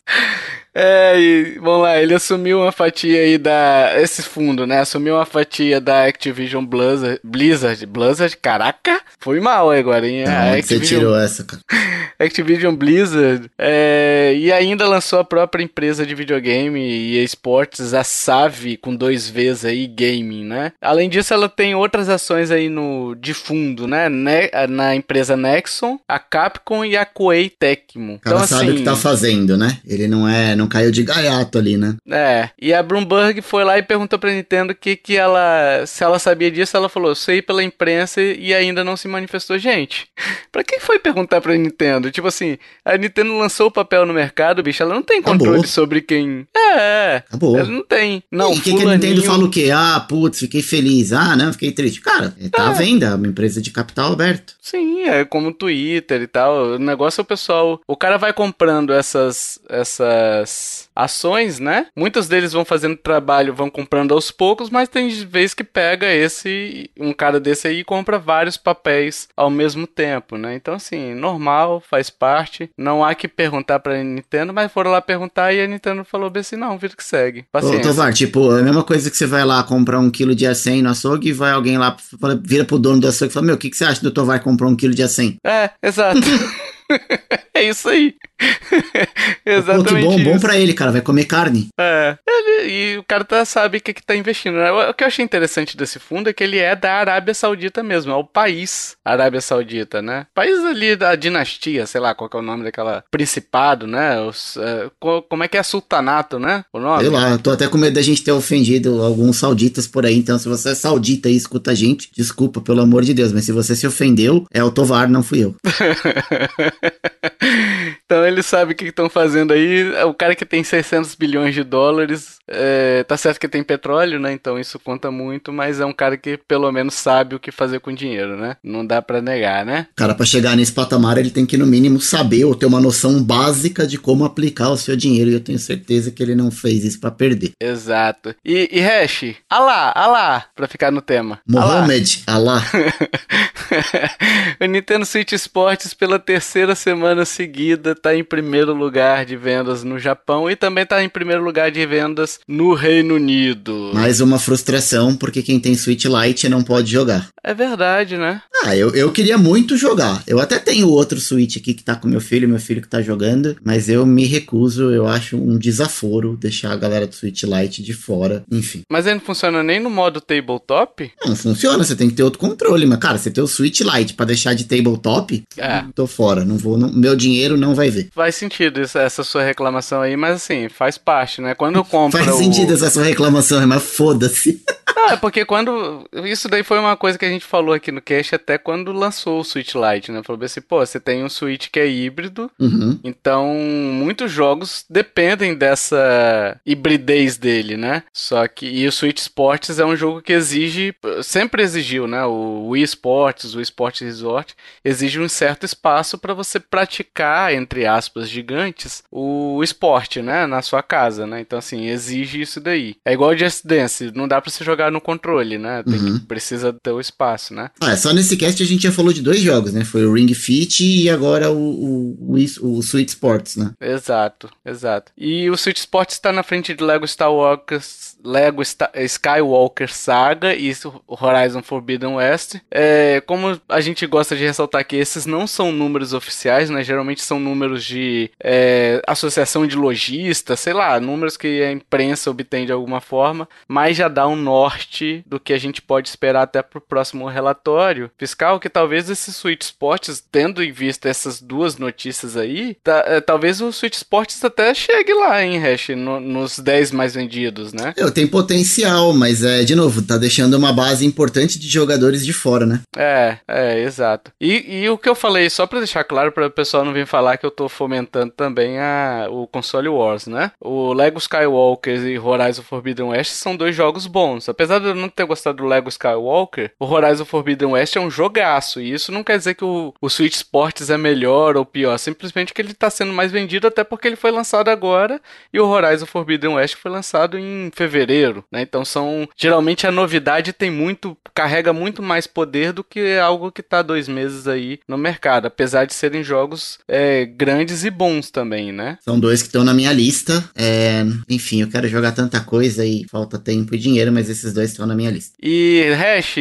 Speaker 1: É, e vamos lá, ele assumiu uma fatia aí da. Esse fundo, né? Assumiu uma fatia da Activision Blizzard. Blizzard, Blizzard, caraca! Foi mal agora, hein?
Speaker 2: Não, Activision... você tirou essa, cara?
Speaker 1: Activision Blizzard. É, e ainda lançou a própria empresa de videogame e esportes, a Save, com dois Vs aí, gaming, né? Além disso, ela tem outras ações aí no, de fundo, né? Ne, na empresa Nexon, a Capcom e a Koei Tecmo.
Speaker 2: Então, sabe assim, o que tá fazendo, né? Ele não é. Não caiu de gaiato ali, né?
Speaker 1: É. E a Bloomberg foi lá e perguntou pra Nintendo que, que ela. Se ela sabia disso, ela falou: sei pela imprensa e ainda não se manifestou. Gente, pra quem foi perguntar pra Nintendo? Tipo assim, a Nintendo lançou o papel no mercado, bicho, ela não tem controle Acabou. sobre quem. É.
Speaker 2: Acabou.
Speaker 1: Ela não tem. Não,
Speaker 2: e que, que a Nintendo fala o quê? Ah, putz, fiquei feliz. Ah, não, fiquei triste. Cara, tá é. à venda, uma empresa de capital aberto.
Speaker 1: Sim, é como o Twitter e tal. O negócio é o pessoal. O cara vai comprando essas. essas ações, né? Muitos deles vão fazendo trabalho, vão comprando aos poucos, mas tem vez que pega esse, um cara desse aí e compra vários papéis ao mesmo tempo, né? Então, assim, normal, faz parte. Não há que perguntar pra Nintendo, mas foram lá perguntar e a Nintendo falou bem assim: não, vira que segue. Paciência.
Speaker 2: Ô, Tovar, tipo, é a mesma coisa que você vai lá comprar um quilo de acém no açougue e vai alguém lá, vira pro dono do açougue e fala: Meu, o que, que você acha do Tovar comprar um quilo de acém?
Speaker 1: É, exato. é isso aí. Exatamente. Pô,
Speaker 2: que bom, isso. bom pra ele, cara. Vai comer carne.
Speaker 1: É. Ele, e o cara tá, sabe o que, que tá investindo. Né? O que eu achei interessante desse fundo é que ele é da Arábia Saudita mesmo. É o país Arábia Saudita, né? País ali da dinastia, sei lá qual é o nome daquela. Principado, né? Os, é, como é que é sultanato, né?
Speaker 2: O nome? Sei lá, tô até com medo da gente ter ofendido alguns sauditas por aí. Então, se você é saudita e escuta a gente, desculpa, pelo amor de Deus. Mas se você se ofendeu, é o Tovar, não fui eu.
Speaker 1: então ele sabe o que estão fazendo aí. O cara que tem 600 bilhões de dólares, é, tá certo que tem petróleo, né? Então isso conta muito, mas é um cara que pelo menos sabe o que fazer com dinheiro, né? Não dá para negar, né?
Speaker 2: Cara, para chegar nesse patamar, ele tem que no mínimo saber ou ter uma noção básica de como aplicar o seu dinheiro. E eu tenho certeza que ele não fez isso para perder.
Speaker 1: Exato. E, e Hash, Alá, Alá, pra ficar no tema.
Speaker 2: Mohamed, Alá.
Speaker 1: o Nintendo Switch Sports pela terceira semana seguida tá em primeiro lugar de vendas no Japão e também tá em primeiro lugar de vendas no Reino Unido.
Speaker 2: Mais uma frustração, porque quem tem Switch Lite não pode jogar.
Speaker 1: É verdade, né?
Speaker 2: Ah, eu, eu queria muito jogar. Eu até tenho outro Switch aqui que tá com meu filho, meu filho que tá jogando, mas eu me recuso, eu acho um desaforo deixar a galera do Switch Lite de fora, enfim.
Speaker 1: Mas ele não funciona nem no modo tabletop?
Speaker 2: Não, funciona, você tem que ter outro controle, mas cara, você tem o Switch Lite para deixar de tabletop, é. tô fora, não vou, não, meu dinheiro não vai ver.
Speaker 1: Faz sentido isso, essa sua reclamação aí, mas assim, faz parte, né? Quando eu compro
Speaker 2: Faz sentido o... essa sua reclamação, mas foda-se.
Speaker 1: Não, é porque quando. Isso daí foi uma coisa que a gente falou aqui no cast até quando lançou o Switch Lite, né? Falou assim, pô, você tem um Switch que é híbrido, uhum. então muitos jogos dependem dessa hibridez dele, né? Só que. E o Switch Sports é um jogo que exige. Sempre exigiu, né? O Wii Sports, o Sports Resort, exige um certo espaço para você praticar, entre aspas, gigantes, o esporte, né? Na sua casa, né? Então, assim, exige isso daí. É igual o Just Dance, não dá pra você jogar no controle, né? Tem uhum. que, precisa ter o espaço, né?
Speaker 2: Ah, só nesse cast a gente já falou de dois jogos, né? Foi o Ring Fit e agora o, o, o, o Switch Sports, né?
Speaker 1: Exato, exato. E o Switch Sports está na frente de Lego Star Wars, Lego Star, Skywalker Saga e Horizon Forbidden West. É, como a gente gosta de ressaltar que esses não são números oficiais, né? Geralmente são números de é, associação de lojistas, sei lá, números que a imprensa obtém de alguma forma, mas já dá um norte do que a gente pode esperar até pro próximo próximo relatório fiscal que talvez esse Switch Sports, tendo em vista essas duas notícias aí, tá, é, talvez o Switch Sports até chegue lá, hein, Hash, no, nos 10 mais vendidos, né?
Speaker 2: Eu tenho potencial, mas é, de novo, tá deixando uma base importante de jogadores de fora, né?
Speaker 1: É, é, exato. E, e o que eu falei, só pra deixar claro para o pessoal não vir falar que eu tô fomentando também a, o console Wars, né? O Lego Skywalker e Horizon Forbidden West são dois jogos bons. Apesar de eu não ter gostado do Lego Skywalker, o Horizon Forbidden West é um jogaço. E isso não quer dizer que o, o Switch Sports é melhor ou pior. Simplesmente que ele tá sendo mais vendido até porque ele foi lançado agora e o Horizon Forbidden West foi lançado em fevereiro, né? Então são geralmente a novidade tem muito carrega muito mais poder do que algo que tá dois meses aí no mercado, apesar de serem jogos é, grandes e bons também, né?
Speaker 2: São dois que estão na minha lista. É, enfim, eu quero jogar tanta coisa e falta tempo e dinheiro, mas esses dois estão na minha lista.
Speaker 1: E Hash,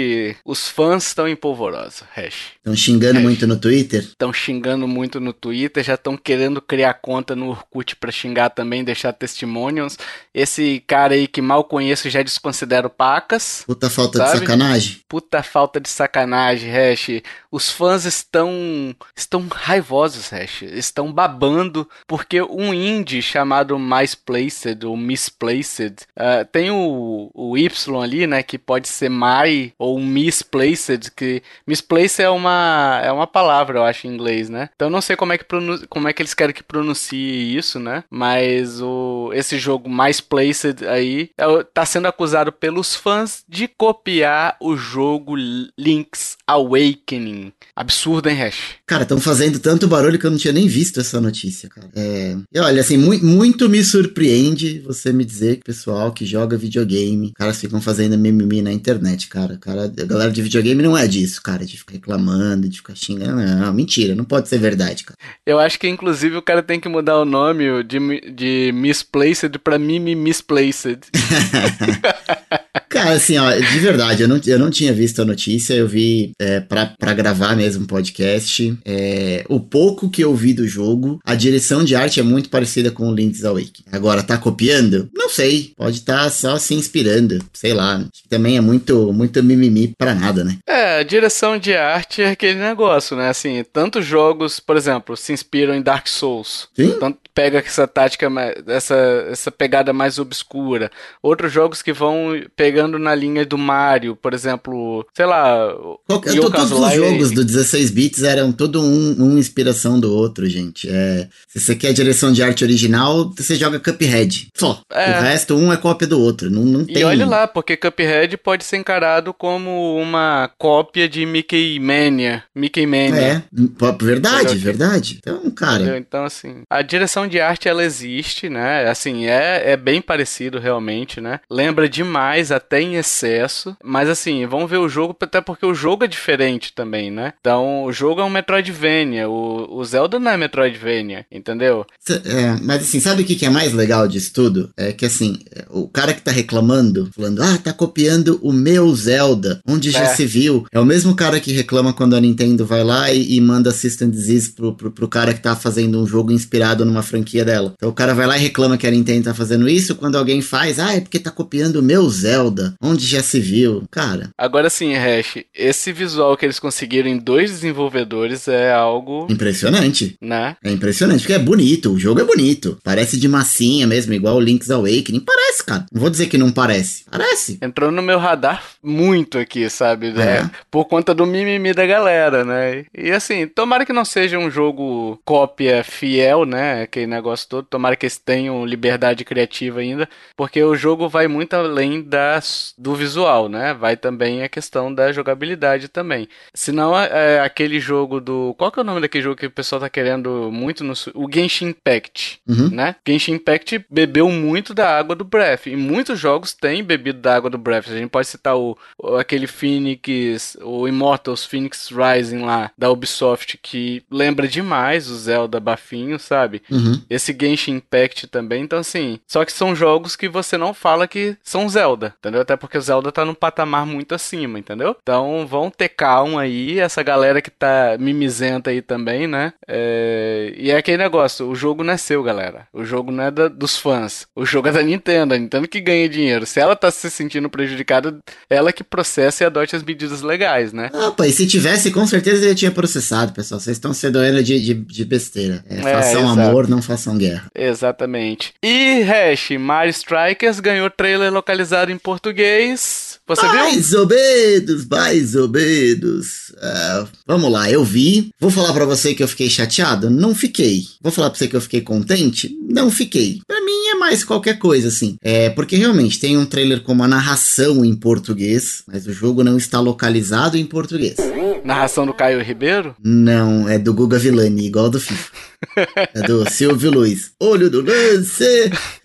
Speaker 1: os fãs estão em polvorosa, Hash.
Speaker 2: Estão xingando Hash. muito no Twitter?
Speaker 1: Estão xingando muito no Twitter, já estão querendo criar conta no Orkut para xingar também, deixar testimonials. Esse cara aí que mal conheço já desconsidero pacas.
Speaker 2: Puta falta sabe? de sacanagem.
Speaker 1: Puta falta de sacanagem, Hash. Os fãs estão estão raivosos, Hash. Estão babando porque um indie chamado Misplaced ou Misplaced uh, tem o, o Y ali, né, que pode ser My ou Misplaced, que Misplaced é uma é uma palavra, eu acho em inglês, né? Então não sei como é que como é que eles querem que pronuncie isso, né? Mas o esse jogo Misplaced aí é, tá sendo acusado pelos fãs de copiar o jogo Link's Awakening. Absurdo, hein, Hash?
Speaker 2: Cara, estão fazendo tanto barulho que eu não tinha nem visto essa notícia, cara. É... E olha, assim, mu muito me surpreende você me dizer que o pessoal que joga videogame, caras ficam fazendo mimimi na internet, cara. cara. A galera de videogame não é disso, cara, de ficar reclamando, de ficar xingando. Não, mentira, não pode ser verdade, cara.
Speaker 1: Eu acho que, inclusive, o cara tem que mudar o nome de, de Misplaced pra Mimi Misplaced.
Speaker 2: Cara, assim, ó, de verdade, eu não, eu não tinha visto a notícia, eu vi é, pra, pra gravar mesmo podcast. É, o pouco que eu vi do jogo, a direção de arte é muito parecida com o Link's Awakening. Agora, tá copiando? Não sei, pode estar tá só se inspirando, sei lá. Também é muito, muito mimimi pra nada, né?
Speaker 1: É, a direção de arte é aquele negócio, né? Assim, tantos jogos, por exemplo, se inspiram em Dark Souls. Sim. Tanto pega essa tática, essa, essa pegada mais obscura. Outros jogos que vão pegando na linha do Mario, por exemplo, sei lá.
Speaker 2: Qualquer, todos os jogos do 16 bits eram todo um, uma inspiração do outro, gente. É, se você quer a direção de arte original, você joga Cuphead. Só. É. O resto, um é cópia do outro. Não, não tem.
Speaker 1: E olha lá, porque Cuphead pode ser encarado como uma cópia de Mickey Mania. Mickey Mania.
Speaker 2: É, verdade, verdade. Então, cara.
Speaker 1: Então, assim, a direção de arte ela existe, né? Assim, é, é bem parecido realmente, né? Lembra demais até até em excesso, mas assim, vamos ver o jogo, até porque o jogo é diferente também, né? Então, o jogo é um Metroidvania, o, o Zelda não é Metroidvania, entendeu?
Speaker 2: É, mas assim, sabe o que é mais legal disso tudo? É que assim, o cara que tá reclamando, falando, ah, tá copiando o meu Zelda, onde já é. se viu, é o mesmo cara que reclama quando a Nintendo vai lá e, e manda System Disease pro, pro, pro cara que tá fazendo um jogo inspirado numa franquia dela. Então o cara vai lá e reclama que a Nintendo tá fazendo isso, quando alguém faz, ah, é porque tá copiando o meu Zelda onde já se viu, cara.
Speaker 1: Agora sim, Hash, esse visual que eles conseguiram em dois desenvolvedores é algo.
Speaker 2: Impressionante.
Speaker 1: Né?
Speaker 2: É impressionante, porque é bonito, o jogo é bonito. Parece de massinha mesmo, igual o Link's Awakening. Parece, cara. Não vou dizer que não parece. Parece.
Speaker 1: Entrou no meu radar muito aqui, sabe? É. é. Por conta do mimimi da galera, né? E assim, tomara que não seja um jogo cópia fiel, né? Aquele negócio todo. Tomara que eles tenham liberdade criativa ainda. Porque o jogo vai muito além das do visual, né? Vai também a questão da jogabilidade também. Senão, é, é aquele jogo do. Qual que é o nome daquele jogo que o pessoal tá querendo muito no. O Genshin Impact, uhum. né? Genshin Impact bebeu muito da água do Breath. E muitos jogos têm bebido da água do Breath. A gente pode citar o, aquele Phoenix, o Immortals Phoenix Rising lá, da Ubisoft, que lembra demais o Zelda bafinho, sabe? Uhum. Uhum. Esse Genshin Impact também. Então, assim, só que são jogos que você não fala que são Zelda, entendeu? Até porque o Zelda tá num patamar muito acima, entendeu? Então, vão ter calma aí. Essa galera que tá mimizenta aí também, né? É... E é aquele negócio: o jogo não é seu, galera. O jogo não é da, dos fãs. O jogo é da Nintendo. A Nintendo que ganha dinheiro. Se ela tá se sentindo prejudicada, ela que processa e adote as medidas legais, né?
Speaker 2: Ah, pai, se tivesse, com certeza ele tinha processado, pessoal. Vocês estão se doendo de, de, de besteira. É, é, façam amor, não façam guerra.
Speaker 1: Exatamente. E, Hash, Mario Strikers ganhou trailer localizado em português. Você
Speaker 2: mais
Speaker 1: viu?
Speaker 2: ou menos, mais ou menos. Uh, vamos lá, eu vi. Vou falar para você que eu fiquei chateado? Não fiquei. Vou falar pra você que eu fiquei contente? Não fiquei. Pra mim é mais qualquer coisa, assim. É, porque realmente tem um trailer com uma narração em português, mas o jogo não está localizado em português.
Speaker 1: Narração do Caio Ribeiro?
Speaker 2: Não, é do Guga Villani, igual do FIFA. é do Silvio Luiz. Olho do lance!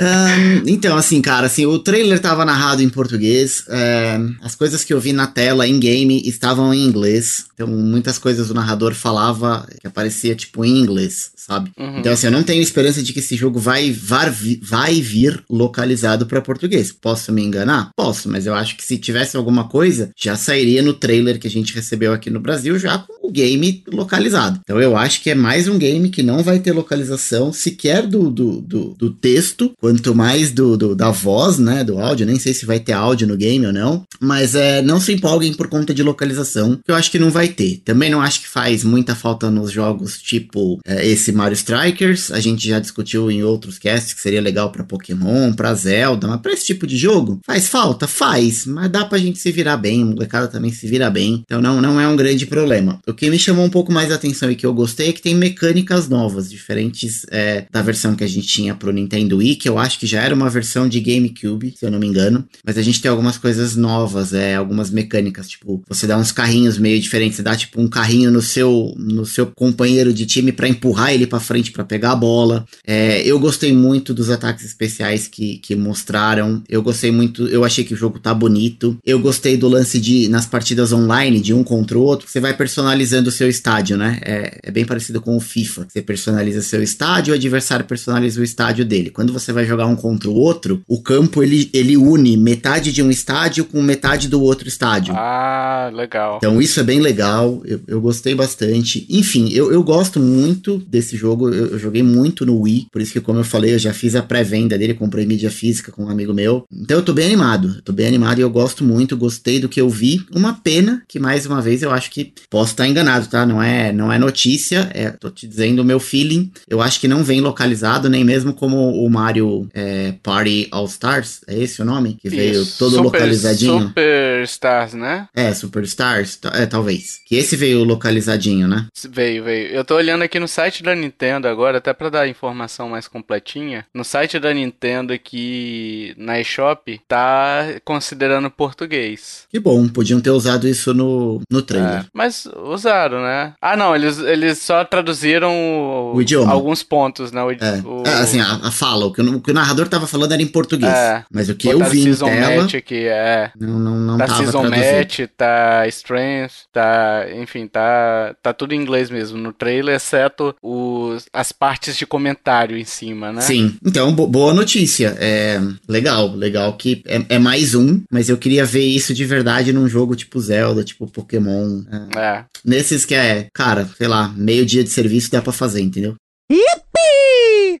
Speaker 2: um, então, assim, cara, assim, o trailer tava narrado em português. É, as coisas que eu vi na tela em game estavam em inglês. Então, muitas coisas o narrador falava que aparecia, tipo, em inglês, sabe? Uhum. Então, assim, eu não tenho esperança de que esse jogo vai, vai, vai vir localizado para português. Posso me enganar? Posso, mas eu acho que se tivesse alguma coisa, já sairia no trailer que a gente recebeu aqui no Brasil, já com o game localizado. Então, eu acho que é mais um game que não vai ter localização sequer do, do, do, do texto, quanto mais do, do, da voz, né, do áudio. Nem sei se vai ter áudio no game ou não, mas é, não se empolguem por conta de localização, que eu acho que não vai ter. Também não acho que faz muita falta nos jogos tipo é, esse Mario Strikers. A gente já discutiu em outros casts que seria legal para Pokémon, para Zelda, mas para esse tipo de jogo faz falta, faz, mas dá pra gente se virar bem, o molecada também se vira bem. Então não, não é um grande problema. O que me chamou um pouco mais a atenção e que eu gostei é que tem mecânicas novas, diferentes é, da versão que a gente tinha pro Nintendo Wii, que eu acho que já era uma versão de GameCube, se eu não me engano. Mas a gente tem algumas coisas novas, é, algumas mecânicas, tipo, você dá uns carrinhos meio diferentes, você dá tipo um carrinho no seu no seu companheiro de time para empurrar ele para frente para pegar a bola. É, eu gostei muito dos ataques especiais que, que mostraram. Eu gostei muito, eu achei que o jogo tá bonito. Eu gostei do lance de nas partidas online de um contra o outro, você vai personalizando o seu estádio, né? É, é bem parecido com o FIFA. Você personaliza seu estádio, o adversário personaliza o estádio dele. Quando você vai jogar um contra o outro, o campo ele, ele une metade de um estádio com metade do outro estádio.
Speaker 1: Ah, legal.
Speaker 2: Então isso é bem legal, eu, eu gostei bastante. Enfim, eu, eu gosto muito desse jogo, eu, eu, joguei muito no Wii, por isso que, como eu falei, eu já fiz a pré-venda dele, comprei mídia física com um amigo meu. Então eu tô bem animado, tô bem animado e eu gosto muito, gostei do que eu vi. Uma pena que, mais uma vez, eu acho que posso estar enganado, tá? Não é, não é notícia, é, tô te dizendo o meu feeling. Eu acho que não vem localizado, nem mesmo como o Mario é, Party All Stars, é esse o nome? Que veio Isso, todo super, localizadinho.
Speaker 1: Super Stars, né?
Speaker 2: É, Super Stars, é, talvez. Que esse veio localizadinho, né?
Speaker 1: Veio, veio. Eu tô olhando aqui no site da Nintendo agora, até para dar informação mais completinha. No site da Nintendo aqui na eShop, tá considerando português.
Speaker 2: Que bom, podiam ter usado isso no, no trailer. É,
Speaker 1: mas usaram, né? Ah, não, eles, eles só traduziram o, o idioma. alguns pontos, né? O,
Speaker 2: é. O... é assim, a, a, fala, o que, o que, o narrador tava falando era em português. É. Mas o que eu vi em tela...
Speaker 1: Match aqui, é.
Speaker 2: Não, não, não
Speaker 1: tá
Speaker 2: tava
Speaker 1: Season traduzido. Match, tá Strength, tá... Enfim, tá, tá tudo em inglês mesmo no trailer, exceto os, as partes de comentário em cima, né?
Speaker 2: Sim. Então, bo boa notícia. É legal, legal que é, é, mais um, mas eu queria ver isso de verdade num jogo tipo Zelda, tipo Pokémon. É. é. Nesses que é, cara, sei lá, meio dia de serviço dá pra fazer, entendeu? Yippee!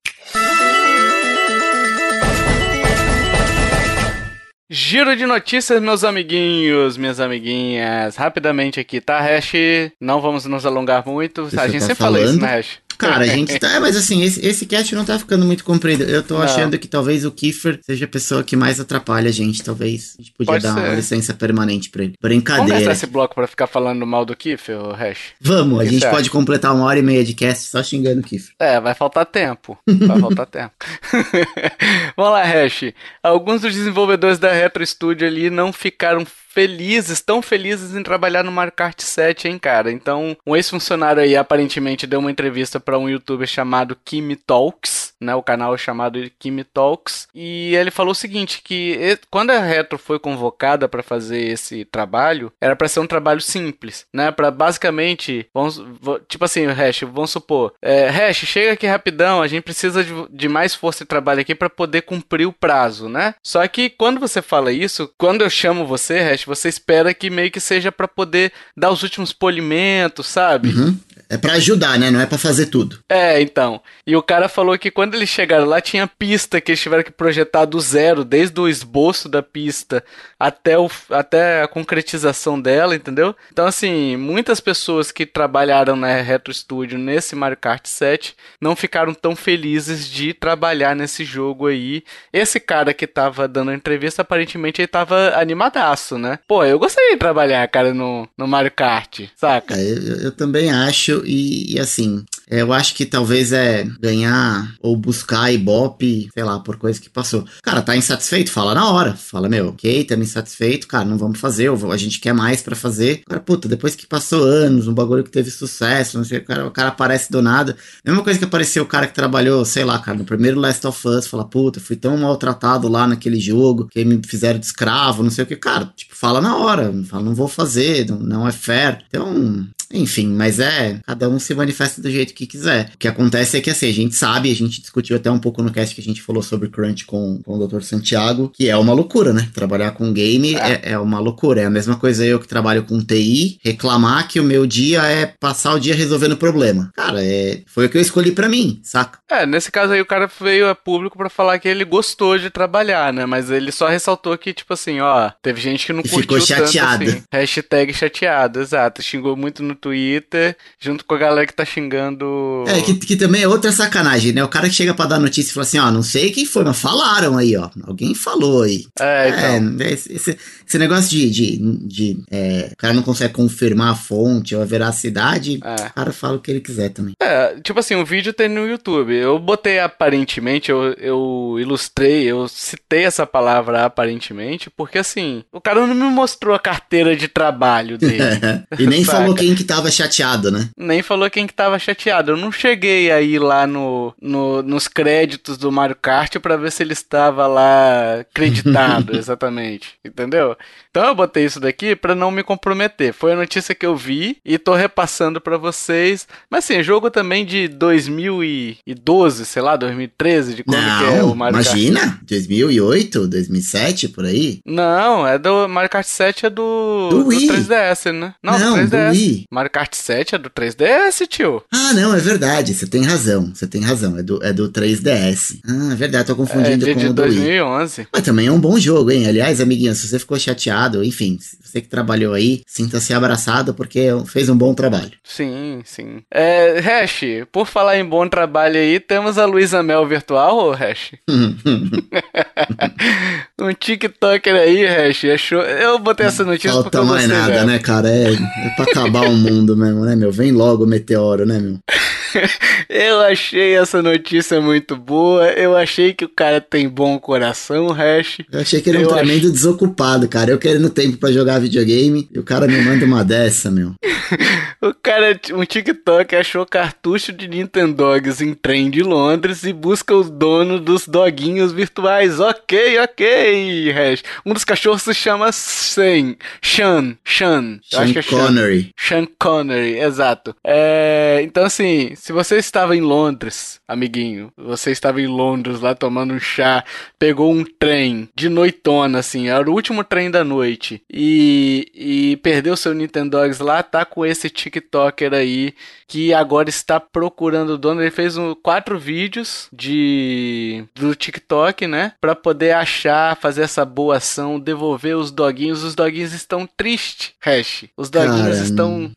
Speaker 1: Giro de notícias, meus amiguinhos, minhas amiguinhas. Rapidamente aqui, tá, Hash? Não vamos nos alongar muito. A gente tá sempre falando? fala isso, né, Hash?
Speaker 2: Cara, a gente tá. É, mas assim, esse, esse cast não tá ficando muito comprido. Eu tô não. achando que talvez o Kiefer seja a pessoa que mais atrapalha a gente. Talvez a gente podia Pode dar ser. uma licença permanente pra ele. Brincadeira. Vamos gastar
Speaker 1: esse bloco pra ficar falando mal do Kiefer, o Hash?
Speaker 2: Vamos, a gente pode completar uma hora e meia de cast só xingando o Kiefer.
Speaker 1: É, vai faltar tempo. Vai faltar tempo. Vamos lá, Hash. Alguns dos desenvolvedores da Retro Studio ali não ficaram felizes, tão felizes em trabalhar no Mario Kart 7, hein, cara? Então, um ex-funcionário aí aparentemente deu uma entrevista para um youtuber chamado Kimi Talks, né? O canal é chamado Kimi Talks, e ele falou o seguinte, que quando a Retro foi convocada para fazer esse trabalho, era para ser um trabalho simples, né? Para basicamente, vamos, tipo assim, Hash, vamos supor, é, Hash, chega aqui rapidão, a gente precisa de, de mais força de trabalho aqui para poder cumprir o prazo, né? Só que quando você fala isso, quando eu chamo você, Hash, você espera que meio que seja para poder dar os últimos polimentos, sabe?
Speaker 2: Uhum. É para ajudar, né? Não é para fazer tudo.
Speaker 1: É, então. E o cara falou que quando eles chegaram lá tinha pista que eles tiveram que projetar do zero, desde o esboço da pista até, o, até a concretização dela, entendeu? Então, assim, muitas pessoas que trabalharam na Retro Studio nesse Mario Kart 7 não ficaram tão felizes de trabalhar nesse jogo aí. Esse cara que tava dando a entrevista, aparentemente ele tava animadaço, né? Pô, eu gostaria de trabalhar, cara, no, no Mario Kart, saca?
Speaker 2: É, eu, eu também acho e, e assim, eu acho que talvez é ganhar ou buscar Ibope, sei lá, por coisa que passou. Cara, tá insatisfeito? Fala na hora. Fala, meu, ok, tamo insatisfeito, cara, não vamos fazer, a gente quer mais para fazer. Cara, puta, depois que passou anos, um bagulho que teve sucesso, não sei, o cara, o cara aparece do nada. Mesma coisa que apareceu o cara que trabalhou, sei lá, cara, no primeiro Last of Us, fala, puta, fui tão maltratado lá naquele jogo, que me fizeram de escravo, não sei o que. Cara, tipo, fala na hora, fala, não vou fazer, não, não é fair. Então, enfim, mas é, cada um se manifesta do jeito que quiser. O que acontece é que assim, a gente sabe, a gente discutiu até um pouco no cast que a gente falou sobre Crunch com, com o Dr. Santiago, que é uma loucura, né? Trabalhar com game é. é, é uma loucura. É a mesma coisa eu que trabalho com TI, reclamar que o meu dia é passar o dia resolvendo problema. Cara, é, foi o que eu escolhi para mim, saca?
Speaker 1: É, nesse caso aí o cara veio a público para falar que ele gostou de trabalhar, né? Mas ele só ressaltou que, tipo assim, ó, teve gente que não e curtiu ficou chateado. Tanto, assim, hashtag chateado, exato. Xingou muito no Twitter, junto com a galera que tá xingando.
Speaker 2: É, que, que também é outra sacanagem, né? O cara que chega para dar notícia e fala assim: ó, não sei quem foi, mas falaram aí, ó. Alguém falou aí.
Speaker 1: É, então.
Speaker 2: É, esse, esse negócio de. de, de é, o cara não consegue confirmar a fonte ou a veracidade, é. o cara fala o que ele quiser também.
Speaker 1: É, tipo assim, o vídeo tem no YouTube. Eu botei aparentemente, eu, eu ilustrei, eu citei essa palavra aparentemente, porque assim, o cara não me mostrou a carteira de trabalho dele.
Speaker 2: e nem falou falou quem que tava chateado, né?
Speaker 1: Nem falou quem que tava chateado. Eu não cheguei aí lá no, no nos créditos do Mario Kart para ver se ele estava lá creditado, exatamente. Entendeu? Então eu botei isso daqui para não me comprometer. Foi a notícia que eu vi e tô repassando para vocês. Mas assim, jogo também de 2012, sei lá, 2013, de quando
Speaker 2: não,
Speaker 1: que é o Mario
Speaker 2: imagina, Kart. Imagina, 2008, 2007, por aí.
Speaker 1: Não, é do Mario Kart 7 é do, do, do 3DS, né?
Speaker 2: Não, não do 3DS. Do Wii.
Speaker 1: Mario Kart 7 é do 3DS, tio.
Speaker 2: Ah, não, é verdade, você tem razão, você tem razão, é do, é do 3DS. Ah, é verdade, tô confundindo é de, com de o do
Speaker 1: 2011.
Speaker 2: Wii. Mas também é um bom jogo, hein? Aliás, amiguinho, se você ficou chateado enfim, você que trabalhou aí, sinta-se abraçado porque fez um bom trabalho.
Speaker 1: Sim, sim. É, Hash, por falar em bom trabalho aí, temos a Luísa Mel virtual, ou Hash? um TikToker aí, Hash, achou... Eu botei essa notícia
Speaker 2: Falta porque mais nada, né, cara? É, é pra acabar o mundo mesmo, né, meu? Vem logo o meteoro, né, meu?
Speaker 1: eu achei essa notícia muito boa. Eu achei que o cara tem bom coração, Hash.
Speaker 2: Eu achei que ele é um eu tremendo ach... desocupado, cara. Eu querendo tempo para jogar videogame e o cara me manda uma dessa, meu.
Speaker 1: o cara, um TikTok, achou cartucho de Nintendogs em trem de Londres e busca os donos dos doguinhos virtuais. Ok, ok, Hash. Um dos cachorros se chama Sen. Sean. Sean.
Speaker 2: Sean é Connery.
Speaker 1: Sean Connery, exato. É, então, assim, se você estava em Londres, amiguinho, você estava em Londres lá tomando um chá, pegou um trem de noitona, assim, era o último trem da noite, e, e perdeu seu Nintendogs lá, tá com esse TikToker aí, que agora está procurando o dono. Ele fez um, quatro vídeos de do TikTok, né? Pra poder achar, fazer essa boa ação, devolver os doguinhos. Os doguinhos estão tristes, Hash. Os doguinhos Caramba. estão.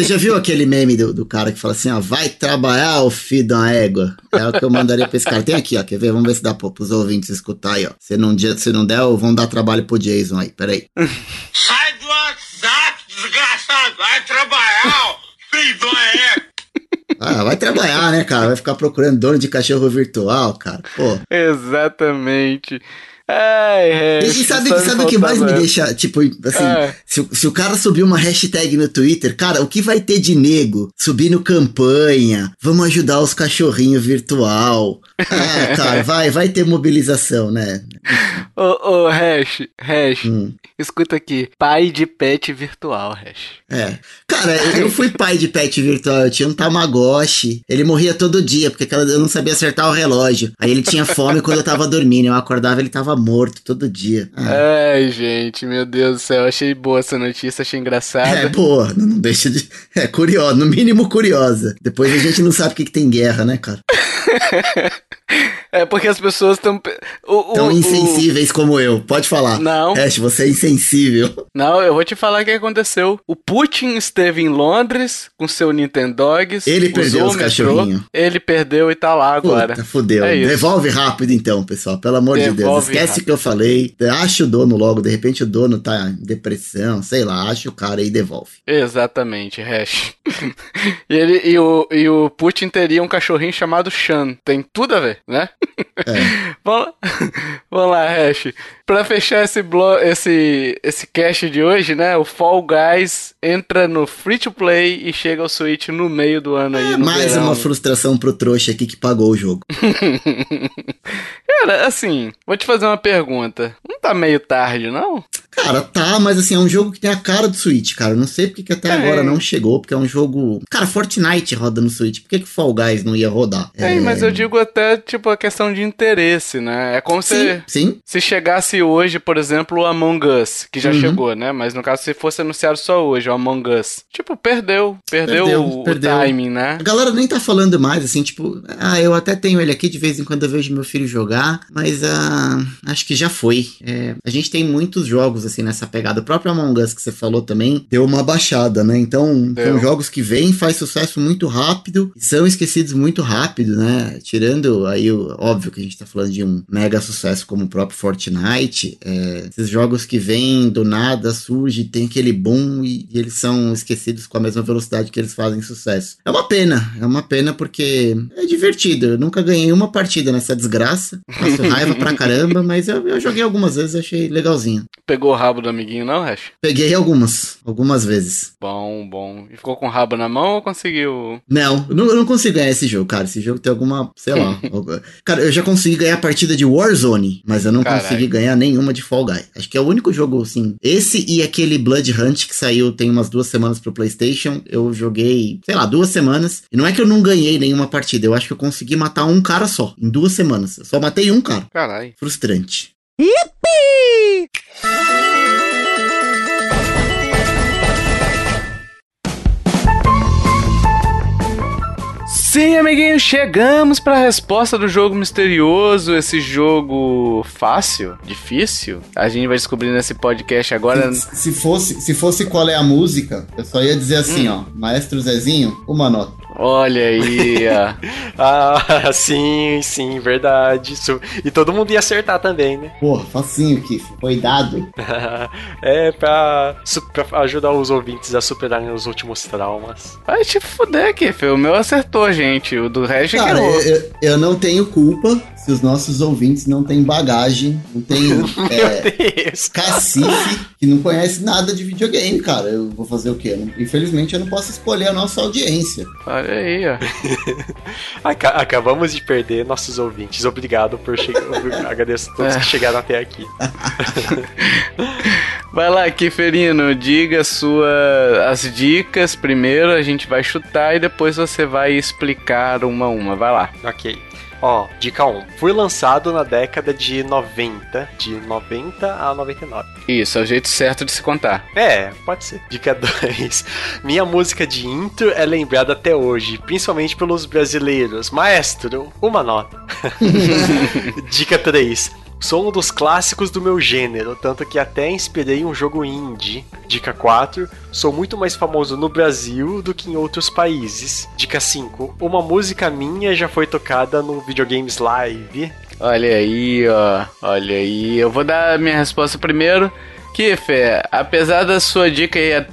Speaker 2: Você já viu aquele meme do, do, cara que fala assim, ó, vai trabalhar, o filho da égua? É o que eu mandaria pra esse cara. Tem aqui, ó, quer ver? Vamos ver se dá pra, pros ouvintes escutar aí, ó. Se não, se não der, vão dar trabalho pro Jason aí, peraí.
Speaker 3: Sai do WhatsApp, desgraçado, vai trabalhar, filho da égua.
Speaker 2: Ah, vai trabalhar, né, cara? Vai ficar procurando dono de cachorro virtual, cara. Pô.
Speaker 1: Exatamente. É,
Speaker 2: E, e sabe,
Speaker 1: me
Speaker 2: sabe o que mais me
Speaker 1: faltava
Speaker 2: deixa, tipo, assim,
Speaker 1: É.
Speaker 2: se, o- se o cara subir uma hashtag no Twitter, cara, o que vai ter de nego subindo campanha, vamos ajudar os cachorrinhos virtual. Ah, cara, vai, vai ter mobilização, né?
Speaker 1: Ô, ô, Hash, Hash,
Speaker 2: Hum.
Speaker 1: escuta aqui. Pai de pet virtual, Hash.
Speaker 2: É. Cara, eu fui pai de pet virtual, eu tinha um Tamagotchi. Ele morria todo dia, porque aquela- eu não sabia acertar o relógio. Aí ele tinha fome quando eu tava dormindo. Eu acordava ele tava morto todo dia. Ah,
Speaker 1: Ai, gente, meu Deus do céu. Achei boa essa notícia, achei engraçada.
Speaker 2: É, boa, não não deixa de. É curiosa, no mínimo curiosa. Depois a gente não sabe o que, que tem guerra, né, cara?
Speaker 1: É porque as pessoas estão.
Speaker 2: Tão insensíveis como eu. Pode falar.
Speaker 1: Não.
Speaker 2: Ash, você é insensível.
Speaker 1: Não, eu vou te falar o que aconteceu. O Putin esteve em Londres com seu Nintendogs.
Speaker 2: Ele perdeu os
Speaker 1: o
Speaker 2: cachorrinhos.
Speaker 1: Ele perdeu e tá lá agora.
Speaker 2: Puta, fudeu.
Speaker 1: É.
Speaker 2: Devolve rápido então, pessoal. Pelo amor de Deus.
Speaker 1: Devolve
Speaker 2: Esquece
Speaker 1: rápido.
Speaker 2: o que eu falei. Acha o dono logo. De repente o dono tá em depressão, sei lá. Acha o cara e devolve.
Speaker 1: Exatamente, Hash. e, ele, e, o, e o Putin teria um cachorrinho chamado Shan. Tem tudo a ver, né?
Speaker 2: É.
Speaker 1: Vamos lá, Hash. Pra fechar esse, esse, esse cast de hoje, né? O Fall Guys entra no Free to Play e chega ao Switch no meio do ano aí.
Speaker 2: É mais
Speaker 1: verão.
Speaker 2: uma frustração pro trouxa aqui que pagou o jogo.
Speaker 1: Cara, assim, vou te fazer uma pergunta. Não tá meio tarde, não?
Speaker 2: Cara, tá, mas assim, é um jogo que tem a cara do Switch, cara. Não sei porque que até
Speaker 1: É.
Speaker 2: agora não chegou, porque é um jogo. Cara, Fortnite roda no Switch. Por que, que Fall Guys não ia rodar?
Speaker 1: É, mas eu digo até, tipo, a questão de interesse, né? É como se,
Speaker 2: Sim, sim.
Speaker 1: se chegasse hoje, por exemplo, o Among Us, que já
Speaker 2: Uhum.
Speaker 1: chegou, né? Mas no caso, se fosse anunciado só hoje, o Among Us. Tipo, perdeu. Perdeu,
Speaker 2: Perdeu,
Speaker 1: o, o
Speaker 2: perdeu.
Speaker 1: timing, né?
Speaker 2: A galera nem tá falando mais, assim, tipo, ah, eu até tenho ele aqui, de vez em quando eu vejo meu filho jogar, mas ah, acho que já foi. É, a gente tem muitos jogos, assim, nessa pegada. O próprio Among Us que você falou também deu uma baixada, né? Então,
Speaker 1: Deu.
Speaker 2: são jogos que vêm, faz sucesso muito rápido e são esquecidos muito rápido, né? Tirando aí, o, óbvio que a gente tá falando de um mega sucesso como o próprio Fortnite, é, esses jogos que vêm do nada, surge, tem aquele boom e, e eles são esquecidos com a mesma velocidade que eles fazem sucesso. É uma pena, é uma pena porque é divertido. Eu nunca ganhei uma partida nessa desgraça. Faço raiva pra caramba, mas eu, eu joguei algumas vezes, achei legalzinho.
Speaker 1: Pegou o rabo do amiguinho, não, Hash?
Speaker 2: Peguei algumas, algumas vezes.
Speaker 1: Bom, bom. E ficou com o rabo na mão ou conseguiu?
Speaker 2: Não, eu não, eu não consigo ganhar esse jogo, cara. Esse jogo tem alguma, sei lá. cara, eu já consegui ganhar a partida de Warzone, mas eu não
Speaker 1: Caralho.
Speaker 2: consegui ganhar nenhuma de Fall Guy. Acho que é o único jogo, assim. Esse e aquele Blood Hunt que saiu tem umas duas semanas pro PlayStation. Eu joguei, sei lá, duas semanas. E não é que eu não ganhei nenhuma partida, eu acho que eu consegui matar um cara só, em duas semanas. Eu só matei um cara.
Speaker 1: Caralho.
Speaker 2: Frustrante.
Speaker 1: Sim, amiguinhos, chegamos para a resposta do jogo misterioso, esse jogo fácil, difícil. A gente vai descobrir nesse podcast agora.
Speaker 2: Se, se fosse, se fosse qual é a música, eu só ia dizer assim, ó. Maestro Zezinho, uma nota.
Speaker 1: Olha aí.
Speaker 4: Ah, sim, sim, verdade. Isso- E todo mundo ia acertar também, né?
Speaker 2: Porra, facinho, Kiff. Foi dado.
Speaker 4: é pra, pra ajudar os ouvintes a superarem os últimos traumas.
Speaker 1: Vai te fuder, Kiff. O meu acertou, gente. O do Regis
Speaker 2: Cara,
Speaker 1: que errou.
Speaker 2: eu, eu- eu não tenho culpa se os nossos ouvintes não têm bagagem, não tem é, cacife, que não conhece nada de videogame, cara. Eu vou fazer o quê? Eu não- Infelizmente eu não posso escolher a nossa audiência.
Speaker 1: Olha aí, ó.
Speaker 4: Aca- acabamos de perder nossos ouvintes. Obrigado por chegar. Agradeço a todos
Speaker 1: É.
Speaker 4: que chegaram até aqui.
Speaker 1: Vai lá, Kiferino, diga sua, as dicas primeiro, a gente vai chutar e depois você vai explicar uma a uma. Vai lá.
Speaker 4: Ok. Ó, dica 1. Fui lançado na década de 90, de 90 a 99.
Speaker 1: Isso, é o jeito certo de se contar.
Speaker 4: É, pode ser. Dica 2. Minha música de intro é lembrada até hoje, principalmente pelos brasileiros. Maestro, uma nota. Dica 3. Sou um dos clássicos do meu gênero, tanto que até inspirei um jogo indie. Dica 4. Sou muito mais famoso no Brasil do que em outros países. Dica 5. Uma música minha já foi tocada no Videogames Live.
Speaker 1: Olha aí, ó. Olha aí. Eu vou dar a minha resposta primeiro. Kiffer, apesar da sua dica aí a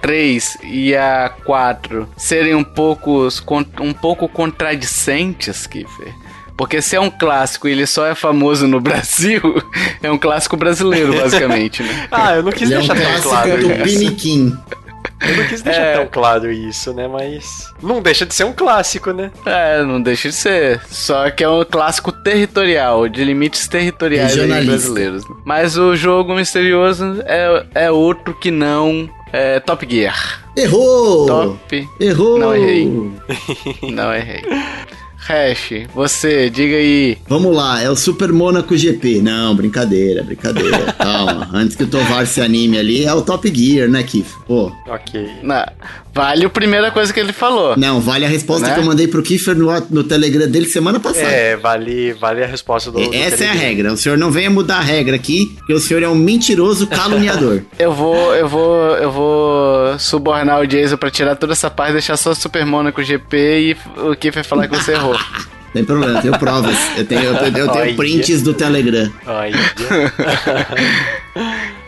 Speaker 1: 3 e a 4 serem um pouco, um pouco contradicentes, Kiffer, Porque se é um clássico e ele só é famoso no Brasil, é um clássico brasileiro, basicamente, né?
Speaker 4: Ah, eu não quis
Speaker 2: Ele é um
Speaker 4: deixar tão
Speaker 2: clássico
Speaker 4: claro
Speaker 2: do
Speaker 4: isso.
Speaker 2: Piniquim.
Speaker 4: Eu não quis deixar
Speaker 1: É.
Speaker 4: tão claro isso, né? Mas não deixa de ser um clássico, né?
Speaker 1: É, não deixa de ser. Só que é um clássico territorial, de limites territoriais brasileiros. Mas o jogo misterioso é, é outro que não é Top Gear.
Speaker 2: Errou!
Speaker 1: Top.
Speaker 2: Errou!
Speaker 1: Não errei. Não errei. Hash, você, diga aí.
Speaker 2: Vamos lá, é o Super Mônaco GP. Não, brincadeira, brincadeira. Calma. Antes que o Tovar se anime ali, é o Top Gear, né, Kif? Pô.
Speaker 4: Ok.
Speaker 1: Na- vale a primeira coisa que ele falou.
Speaker 2: Não, vale a resposta
Speaker 1: Né?
Speaker 2: que eu mandei pro Kiffer no, no Telegram dele semana passada.
Speaker 4: É, vale, vale a resposta do. do
Speaker 2: Essa é a
Speaker 4: Telegram.
Speaker 2: regra. O senhor não venha mudar a regra aqui, porque o senhor é um mentiroso caluniador.
Speaker 1: Eu vou, eu vou, eu vou subornar o Jason pra tirar toda essa parte, deixar só o Super Monaco GP e o Kiffer falar que você errou.
Speaker 2: Tem problema, eu tenho provas. Eu tenho, eu tenho, eu tenho
Speaker 4: Olha.
Speaker 2: prints do Telegram.
Speaker 4: Ai,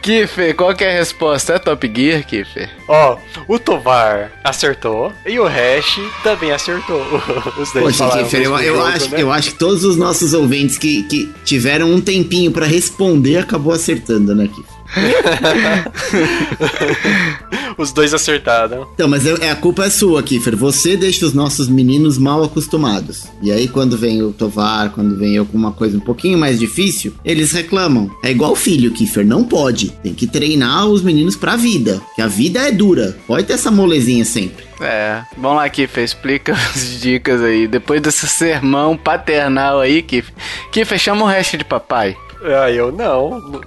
Speaker 1: Kiffer, qual que é a resposta? É Top Gear, Kiffer?
Speaker 4: Ó, o Tovar acertou e o Hash também acertou. Os dois
Speaker 2: Poxa, Kiffer, eu, eu acho,
Speaker 4: né?
Speaker 2: eu acho que todos os nossos ouvintes que, que tiveram um tempinho pra responder acabou acertando, né, Kiffer?
Speaker 4: Os dois acertaram.
Speaker 2: Então, mas é, é- a culpa é sua, Kiffer. Você deixa os nossos meninos mal acostumados. E aí, quando vem o Tovar, quando vem eu com uma coisa um pouquinho mais difícil, eles reclamam. É igual filho, Kiffer. Não pode. Tem que treinar os meninos pra vida. Que a vida é dura. Pode ter essa molezinha sempre.
Speaker 1: É, vamos lá, Kiffer, explica as dicas aí. Depois desse sermão paternal aí, Kiffer. Kiffer, chama o resto de papai.
Speaker 4: Ah, eu não.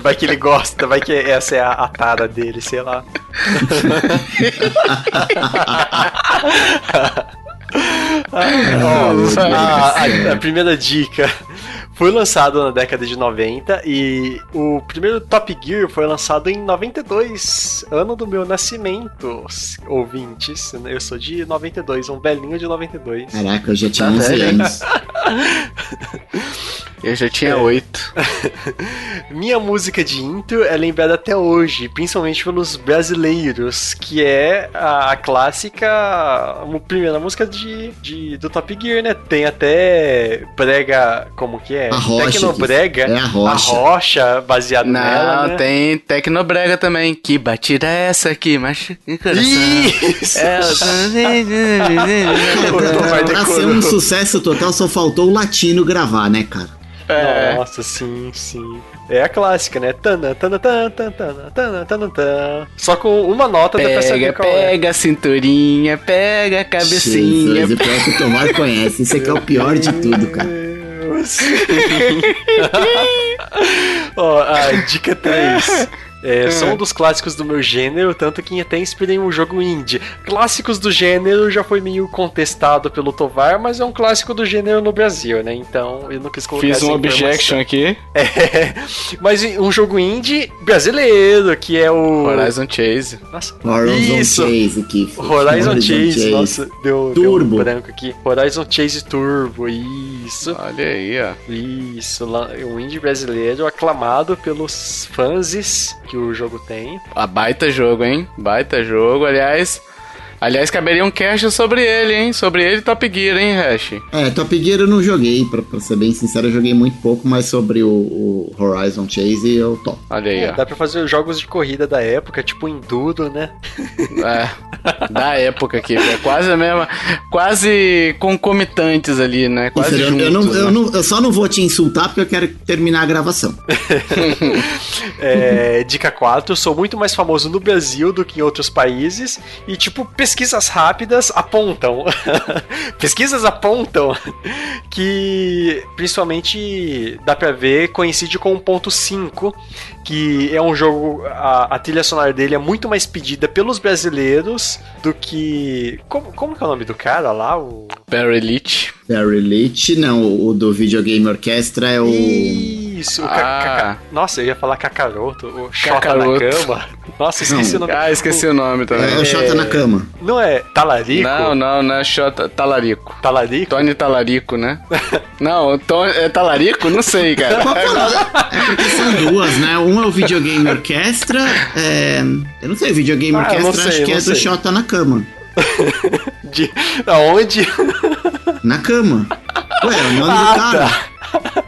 Speaker 4: Vai que ele gosta, vai que essa é a, a tara dele, sei lá. Ó, a, a- a primeira dica foi lançado na década de 90 e o primeiro Top Gear foi lançado em 92, ano do meu nascimento, ouvintes. Eu sou de 92, um velhinho de 92.
Speaker 2: Caraca, eu já tinha
Speaker 1: Tá
Speaker 2: 11
Speaker 1: velho, hein?
Speaker 2: anos.
Speaker 1: Eu já
Speaker 2: É.
Speaker 1: tinha oito.
Speaker 4: Minha música de intro é lembrada até hoje, principalmente pelos brasileiros, que é a, clássica, a primeira música de, de- do Top Gear, né? Tem até brega, como que é?
Speaker 2: A rocha,
Speaker 4: Tecnobrega.
Speaker 2: é a rocha.
Speaker 4: A rocha, baseado
Speaker 1: Não,
Speaker 4: nela, né?
Speaker 1: tem Tecnobrega também. Que batida é essa aqui, macho?
Speaker 4: Isso!
Speaker 1: É,
Speaker 2: Pra ser um sucesso total, só faltou o latino gravar, né, cara?
Speaker 1: é.
Speaker 4: Nossa, sim, sim. É a clássica, né? Tana, tana, tana, tana, tana, tana, tana. Só com uma nota dá pra saber
Speaker 1: Pega,
Speaker 4: é.
Speaker 1: pega a cinturinha, pega a cabecinha.
Speaker 2: Jesus, o pior que o Tomar conhece. Isso aqui é o pior de tudo, cara.
Speaker 4: Deus. Ó, a dica 3. É, são um dos clássicos do meu gênero, tanto que até inspirei um jogo indie. Clássicos do gênero já foi meio contestado pelo Tovar, mas é um clássico do gênero no Brasil, né? Então eu não quis colocar
Speaker 1: Fiz um objection aqui.
Speaker 4: É, mas um jogo indie brasileiro, que é o.
Speaker 1: Horizon Chase.
Speaker 4: Nossa,
Speaker 2: Horizon
Speaker 4: isso!
Speaker 2: Chase aqui.
Speaker 4: Horizon Chase, nossa, deu, deu
Speaker 2: Turbo.
Speaker 4: um branco aqui. Horizon Chase Turbo, isso.
Speaker 1: Olha aí, ó.
Speaker 4: Isso, lá- um indie brasileiro aclamado pelos fãs que o jogo tem.
Speaker 1: A baita jogo, hein? Baita jogo, aliás. Aliás, caberia um cast sobre ele, hein? Sobre ele e Top Gear, hein, Hash?
Speaker 2: É, Top Gear eu não joguei, pra, pra ser bem sincero, eu joguei muito pouco, mas sobre o, o Horizon Chase eu topo.
Speaker 1: Olha aí,
Speaker 4: É,
Speaker 1: ó.
Speaker 4: dá pra fazer jogos de corrida da época, tipo Enduro, né?
Speaker 1: É, da época aqui. É quase a mesma. Quase concomitantes ali, né? Quase
Speaker 2: Isso, eu,
Speaker 1: juntos,
Speaker 2: eu, não, eu,
Speaker 1: né?
Speaker 2: não- eu só não vou te insultar porque eu quero terminar a gravação.
Speaker 4: É, dica 4, sou muito mais famoso no Brasil do que em outros países. E, tipo, pesquisas rápidas apontam. pesquisas apontam que, principalmente, dá pra ver, coincide com o ponto 5, que é um jogo. A, a trilha sonora dele é muito mais pedida pelos brasileiros do que. Como, como que é o nome do cara lá? O.
Speaker 1: Barry Elite.
Speaker 2: Barry Leach, não, o, do Videogame Orchestra é o.
Speaker 4: Isso, o
Speaker 1: Ah.
Speaker 4: Nossa, eu ia falar cacaroto, o Xota na cama. Nossa, esqueci
Speaker 2: Não.
Speaker 4: o nome.
Speaker 1: Ah, esqueci o nome também.
Speaker 2: É o Xota na cama.
Speaker 4: Não é Talarico?
Speaker 1: Não, não, não é Xota. Talarico.
Speaker 4: Talarico?
Speaker 1: Tony Talarico, né? não, Tony, é Talarico? Não sei, cara.
Speaker 2: É porque são duas, né? Um é o Videogame Orchestra. é, Eu não sei, o Videogame
Speaker 4: Ah,
Speaker 2: Orchestra
Speaker 4: sei,
Speaker 2: acho que é do
Speaker 4: sei.
Speaker 2: Xota na cama.
Speaker 4: De... Aonde?
Speaker 2: Na cama. Ué, o nome do
Speaker 4: Ah,
Speaker 2: cara.
Speaker 4: tá.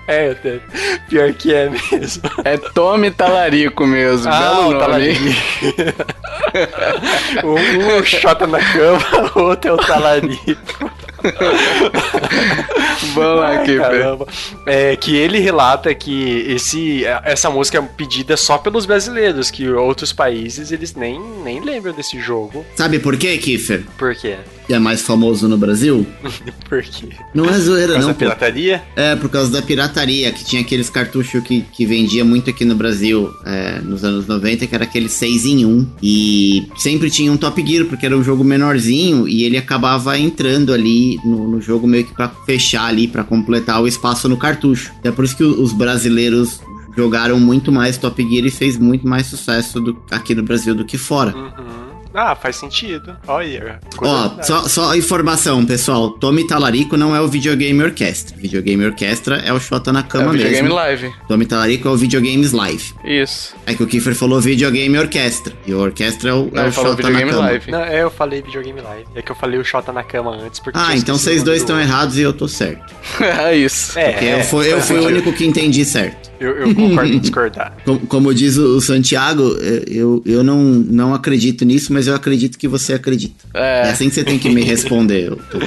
Speaker 4: É, é, pior que é mesmo.
Speaker 1: É Tommy Talarico mesmo. belo
Speaker 4: o
Speaker 1: nome.
Speaker 4: talarico. um, um é o Xota na cama, o outro é o talarico.
Speaker 1: Vamos lá,
Speaker 4: caramba. É que ele relata que esse, essa música é pedida só pelos brasileiros, que outros países eles nem, nem lembram desse jogo.
Speaker 2: Sabe por quê, Kiffer?
Speaker 4: Por quê?
Speaker 2: Que é mais famoso no Brasil?
Speaker 4: Por quê?
Speaker 2: Não é zoeira,
Speaker 4: Essa
Speaker 2: não. pô.
Speaker 4: pirataria?
Speaker 2: É, por causa da pirataria, que tinha aqueles cartuchos que, que vendia muito aqui no Brasil é, nos anos 90, que era aquele 6 em 1. E sempre tinha um Top Gear, porque era um jogo menorzinho e ele acabava entrando ali no, no jogo meio que pra fechar ali, pra completar o espaço no cartucho. É por isso que os brasileiros jogaram muito mais Top Gear e fez muito mais sucesso do- aqui no Brasil do que fora.
Speaker 4: Uhum. Ah, faz sentido. Olha.
Speaker 2: Ó, só, só informação, pessoal. Tommy Talarico não é o Videogame Orquestra. Videogame Orquestra é o Xota na
Speaker 1: É
Speaker 2: cama
Speaker 1: o videogame
Speaker 2: mesmo.
Speaker 1: live.
Speaker 2: Tommy Talarico é o Videogames Live.
Speaker 1: Isso.
Speaker 2: É que o Kiefer falou videogame orquestra. E o orquestra é o,
Speaker 1: Não,
Speaker 2: é o Xota na
Speaker 1: videogame
Speaker 2: cama.
Speaker 1: live.
Speaker 4: Não, é, eu falei videogame live. É que eu falei o Xota na cama antes. Porque
Speaker 2: Ah, então vocês dois estão
Speaker 4: do-
Speaker 2: errados e eu tô certo.
Speaker 1: é isso.
Speaker 4: É,
Speaker 2: Porque
Speaker 4: é,
Speaker 2: eu fui, eu fui o único que entendi certo.
Speaker 4: Eu, eu concordo em discordar.
Speaker 2: Como, como diz o o Santiago, eh, eu, eu não, não acredito nisso, mas eu acredito que você acredita. É,
Speaker 1: É,
Speaker 2: assim que você tem que me responder. eu tô-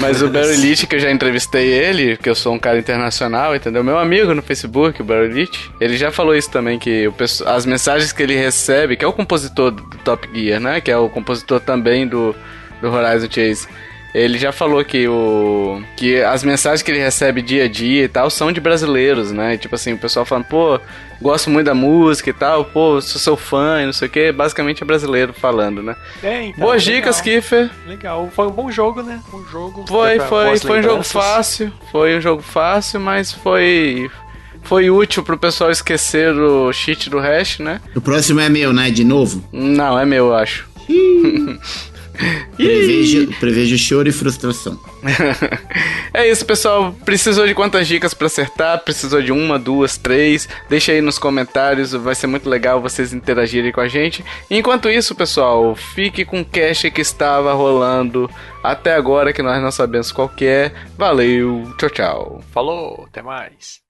Speaker 1: mas o Barry Leach, que eu já entrevistei ele, que eu sou um cara internacional, entendeu? Meu amigo no Facebook, o Barry Leach, ele já falou isso também, que o as mensagens que ele recebe, que é o compositor do Top Gear, né? Que é o compositor também do, do Horizon Chase. Ele já falou que o que as mensagens que ele recebe dia a dia e tal são de brasileiros, né? Tipo assim, o pessoal falando, pô, gosto muito da música e tal, pô, sou seu fã e não sei o que, basicamente é brasileiro falando, né?
Speaker 4: É, então,
Speaker 1: Boas
Speaker 4: legal.
Speaker 1: dicas, Kiffer.
Speaker 4: Legal, foi um bom jogo, né? Um jogo.
Speaker 1: Foi, foi, foi um jogo fácil. Foi um jogo fácil, mas foi. Foi útil pro pessoal esquecer o cheat do hash, né?
Speaker 2: O próximo é meu, né? De novo.
Speaker 1: Não, é meu, eu acho.
Speaker 2: Prevejo, prevejo choro e frustração.
Speaker 1: é isso, pessoal. Precisou de quantas dicas pra acertar? Precisou de uma, duas, três? Deixa aí nos comentários, vai ser muito legal vocês interagirem com a gente. Enquanto isso, pessoal, fique com o cash que estava rolando até agora, que nós não sabemos qual que é. Valeu, tchau, tchau.
Speaker 4: Falou, até mais.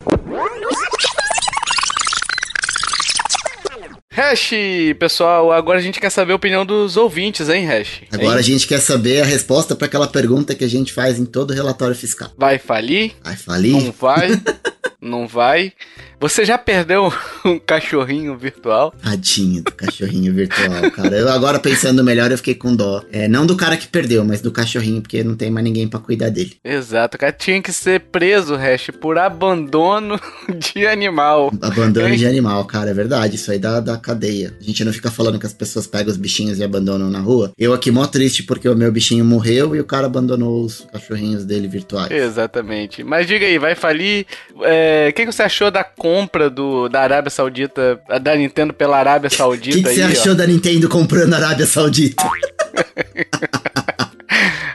Speaker 1: Hash, pessoal, agora a gente quer saber a opinião dos ouvintes, hein, Hash?
Speaker 2: Agora a
Speaker 1: Hein?
Speaker 2: gente quer saber a resposta para aquela pergunta que a gente faz em todo relatório fiscal.
Speaker 1: Vai falir?
Speaker 2: Ai, falei?
Speaker 1: Não vai? Não vai? Você já perdeu um cachorrinho virtual?
Speaker 2: Tadinho do cachorrinho virtual, cara. Eu agora pensando melhor, eu fiquei com dó. É, não do cara que perdeu, mas do cachorrinho, porque não tem mais ninguém pra cuidar dele.
Speaker 1: Exato, o cara tinha que ser preso, Hash, por abandono de animal.
Speaker 2: Abandono
Speaker 1: Hein?
Speaker 2: de animal, cara, é verdade. Isso aí dá, dá cadeia. A gente não fica falando que as pessoas pegam os bichinhos e abandonam na rua. Eu aqui mó triste porque o meu bichinho morreu e o cara abandonou os cachorrinhos dele virtuais.
Speaker 1: Exatamente. Mas diga aí, vai falir? É, O que, que você achou da compra do, da Arábia Saudita, da Nintendo pela Arábia
Speaker 2: O
Speaker 1: Saudita
Speaker 2: que, que você
Speaker 1: aí, ó?
Speaker 2: achou da Nintendo comprando a Arábia Saudita?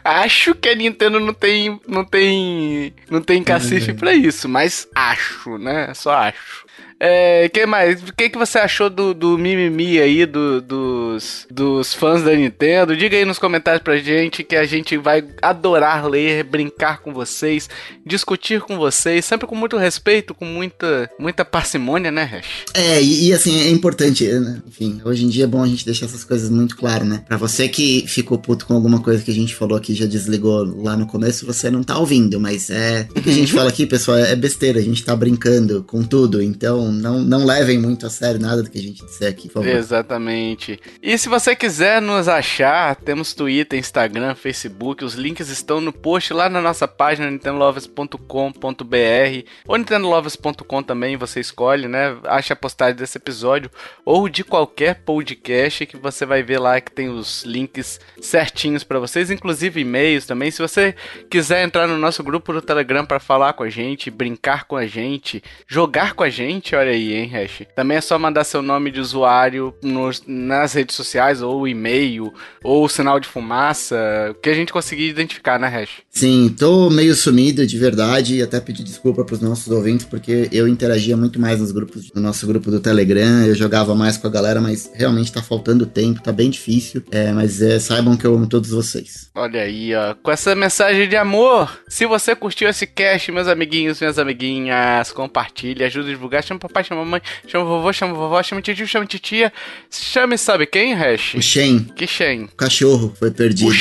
Speaker 1: Acho que a Nintendo não tem, não tem, não tem cacife pra isso, mas acho, né? Só acho. É, que mais? O que, que você achou do, do mimimi aí do- dos, dos fãs da Nintendo? Diga aí nos comentários pra gente que a gente vai adorar ler, brincar com vocês, discutir com vocês, sempre com muito respeito, com muita, muita parcimônia, né, Hash?
Speaker 2: É, e, e, assim, é importante, né? enfim, hoje em dia é bom a gente deixar essas coisas muito claras, né? Pra você que ficou puto com alguma coisa que a gente falou aqui, já desligou lá no começo, você não tá ouvindo, mas é. O que a gente fala aqui, pessoal, é besteira, a gente tá brincando com tudo, então não, não levem muito a sério nada do que a gente disser aqui, por favor.
Speaker 1: Exatamente. E se você quiser nos achar, temos Twitter, Instagram, Facebook, os links estão no post lá na nossa página nintendolovers.com.br ou nintendolovers.com também, você escolhe, né? Acha a postagem desse episódio ou de qualquer podcast que você vai ver lá que tem os links certinhos pra vocês, inclusive e-mails também. Se você quiser entrar no nosso grupo do Telegram pra falar com a gente, brincar com a gente, jogar com a gente, olha aí, hein, Hash? Também é só mandar seu nome de usuário nos, nas redes sociais, ou e-mail, ou sinal de fumaça, que a gente conseguir identificar, né, Hash?
Speaker 2: Sim, tô meio sumido de verdade e até pedir desculpa pros nossos ouvintes, porque eu interagia muito mais nos grupos, no nosso grupo do Telegram, eu jogava mais com a galera, mas realmente tá faltando tempo, tá bem difícil. É, mas é, saibam que eu amo todos vocês.
Speaker 1: Olha aí, ó. Com essa mensagem de amor. Se você curtiu esse cast, meus amiguinhos, minhas amiguinhas, compartilhe, ajuda a divulgar. Chama papai, chama mamãe, chama vovô, chama vovó, chama tio, chama titia. Chame, sabe quem, Hash?
Speaker 2: O Shen,
Speaker 1: Que Shen?
Speaker 2: o cachorro, foi perdido
Speaker 1: O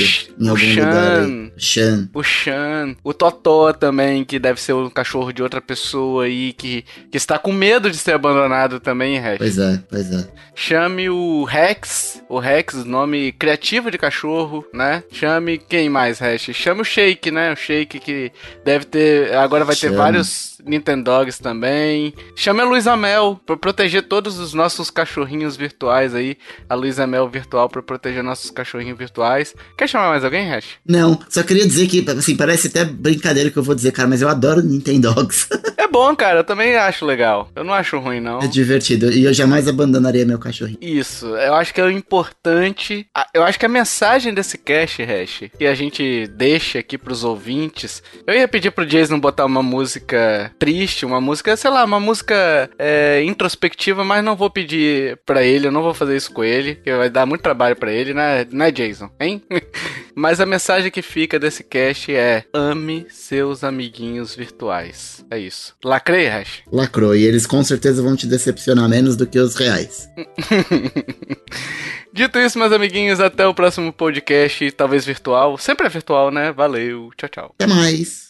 Speaker 2: em
Speaker 1: o
Speaker 2: algum
Speaker 1: Shan.
Speaker 2: lugar aí. O Shan.
Speaker 1: O Chan, o Totó também, que deve ser um cachorro de outra pessoa aí, que, que está com medo de ser abandonado também, Hash.
Speaker 2: Pois é, pois é.
Speaker 1: Chame o Rex, o Rex, nome criativo de cachorro, né? Chame quem mais, Hash? Chame o Shake, né? O Shake que deve ter. Agora vai ter
Speaker 2: Chame.
Speaker 1: vários Nintendogs também. Chame a Luísa Mel pra proteger todos os nossos cachorrinhos virtuais aí. A Luísa Mel virtual pra proteger nossos cachorrinhos virtuais. Quer chamar mais alguém, Hash?
Speaker 2: Não, só queria dizer que, assim, parece até brincadeira que eu vou dizer, cara, mas eu adoro Nintendogs.
Speaker 1: É bom, cara. Eu também acho legal. Eu não acho ruim, não.
Speaker 2: é divertido. E eu jamais abandonaria meu cachorrinho.
Speaker 1: Isso, eu acho que é o importante. Eu acho que a mensagem desse cast, Hash, que a gente deixa aqui pros ouvintes. Eu ia pedir pro Jason botar uma música triste, uma música, sei lá, uma música é, introspectiva, mas não vou pedir pra ele, eu não vou fazer isso com ele, que vai dar muito trabalho pra ele, né, né, Jason? Hein? mas a mensagem que fica desse cast é: ame seus amiguinhos virtuais. É isso. Lacrei, Hash?
Speaker 2: Lacrou. E eles com certeza vão te decepcionar menos do que os reais.
Speaker 1: Dito isso, meus amiguinhos, até o próximo podcast, talvez virtual. Sempre é virtual, né? Valeu, tchau, tchau.
Speaker 2: Até mais.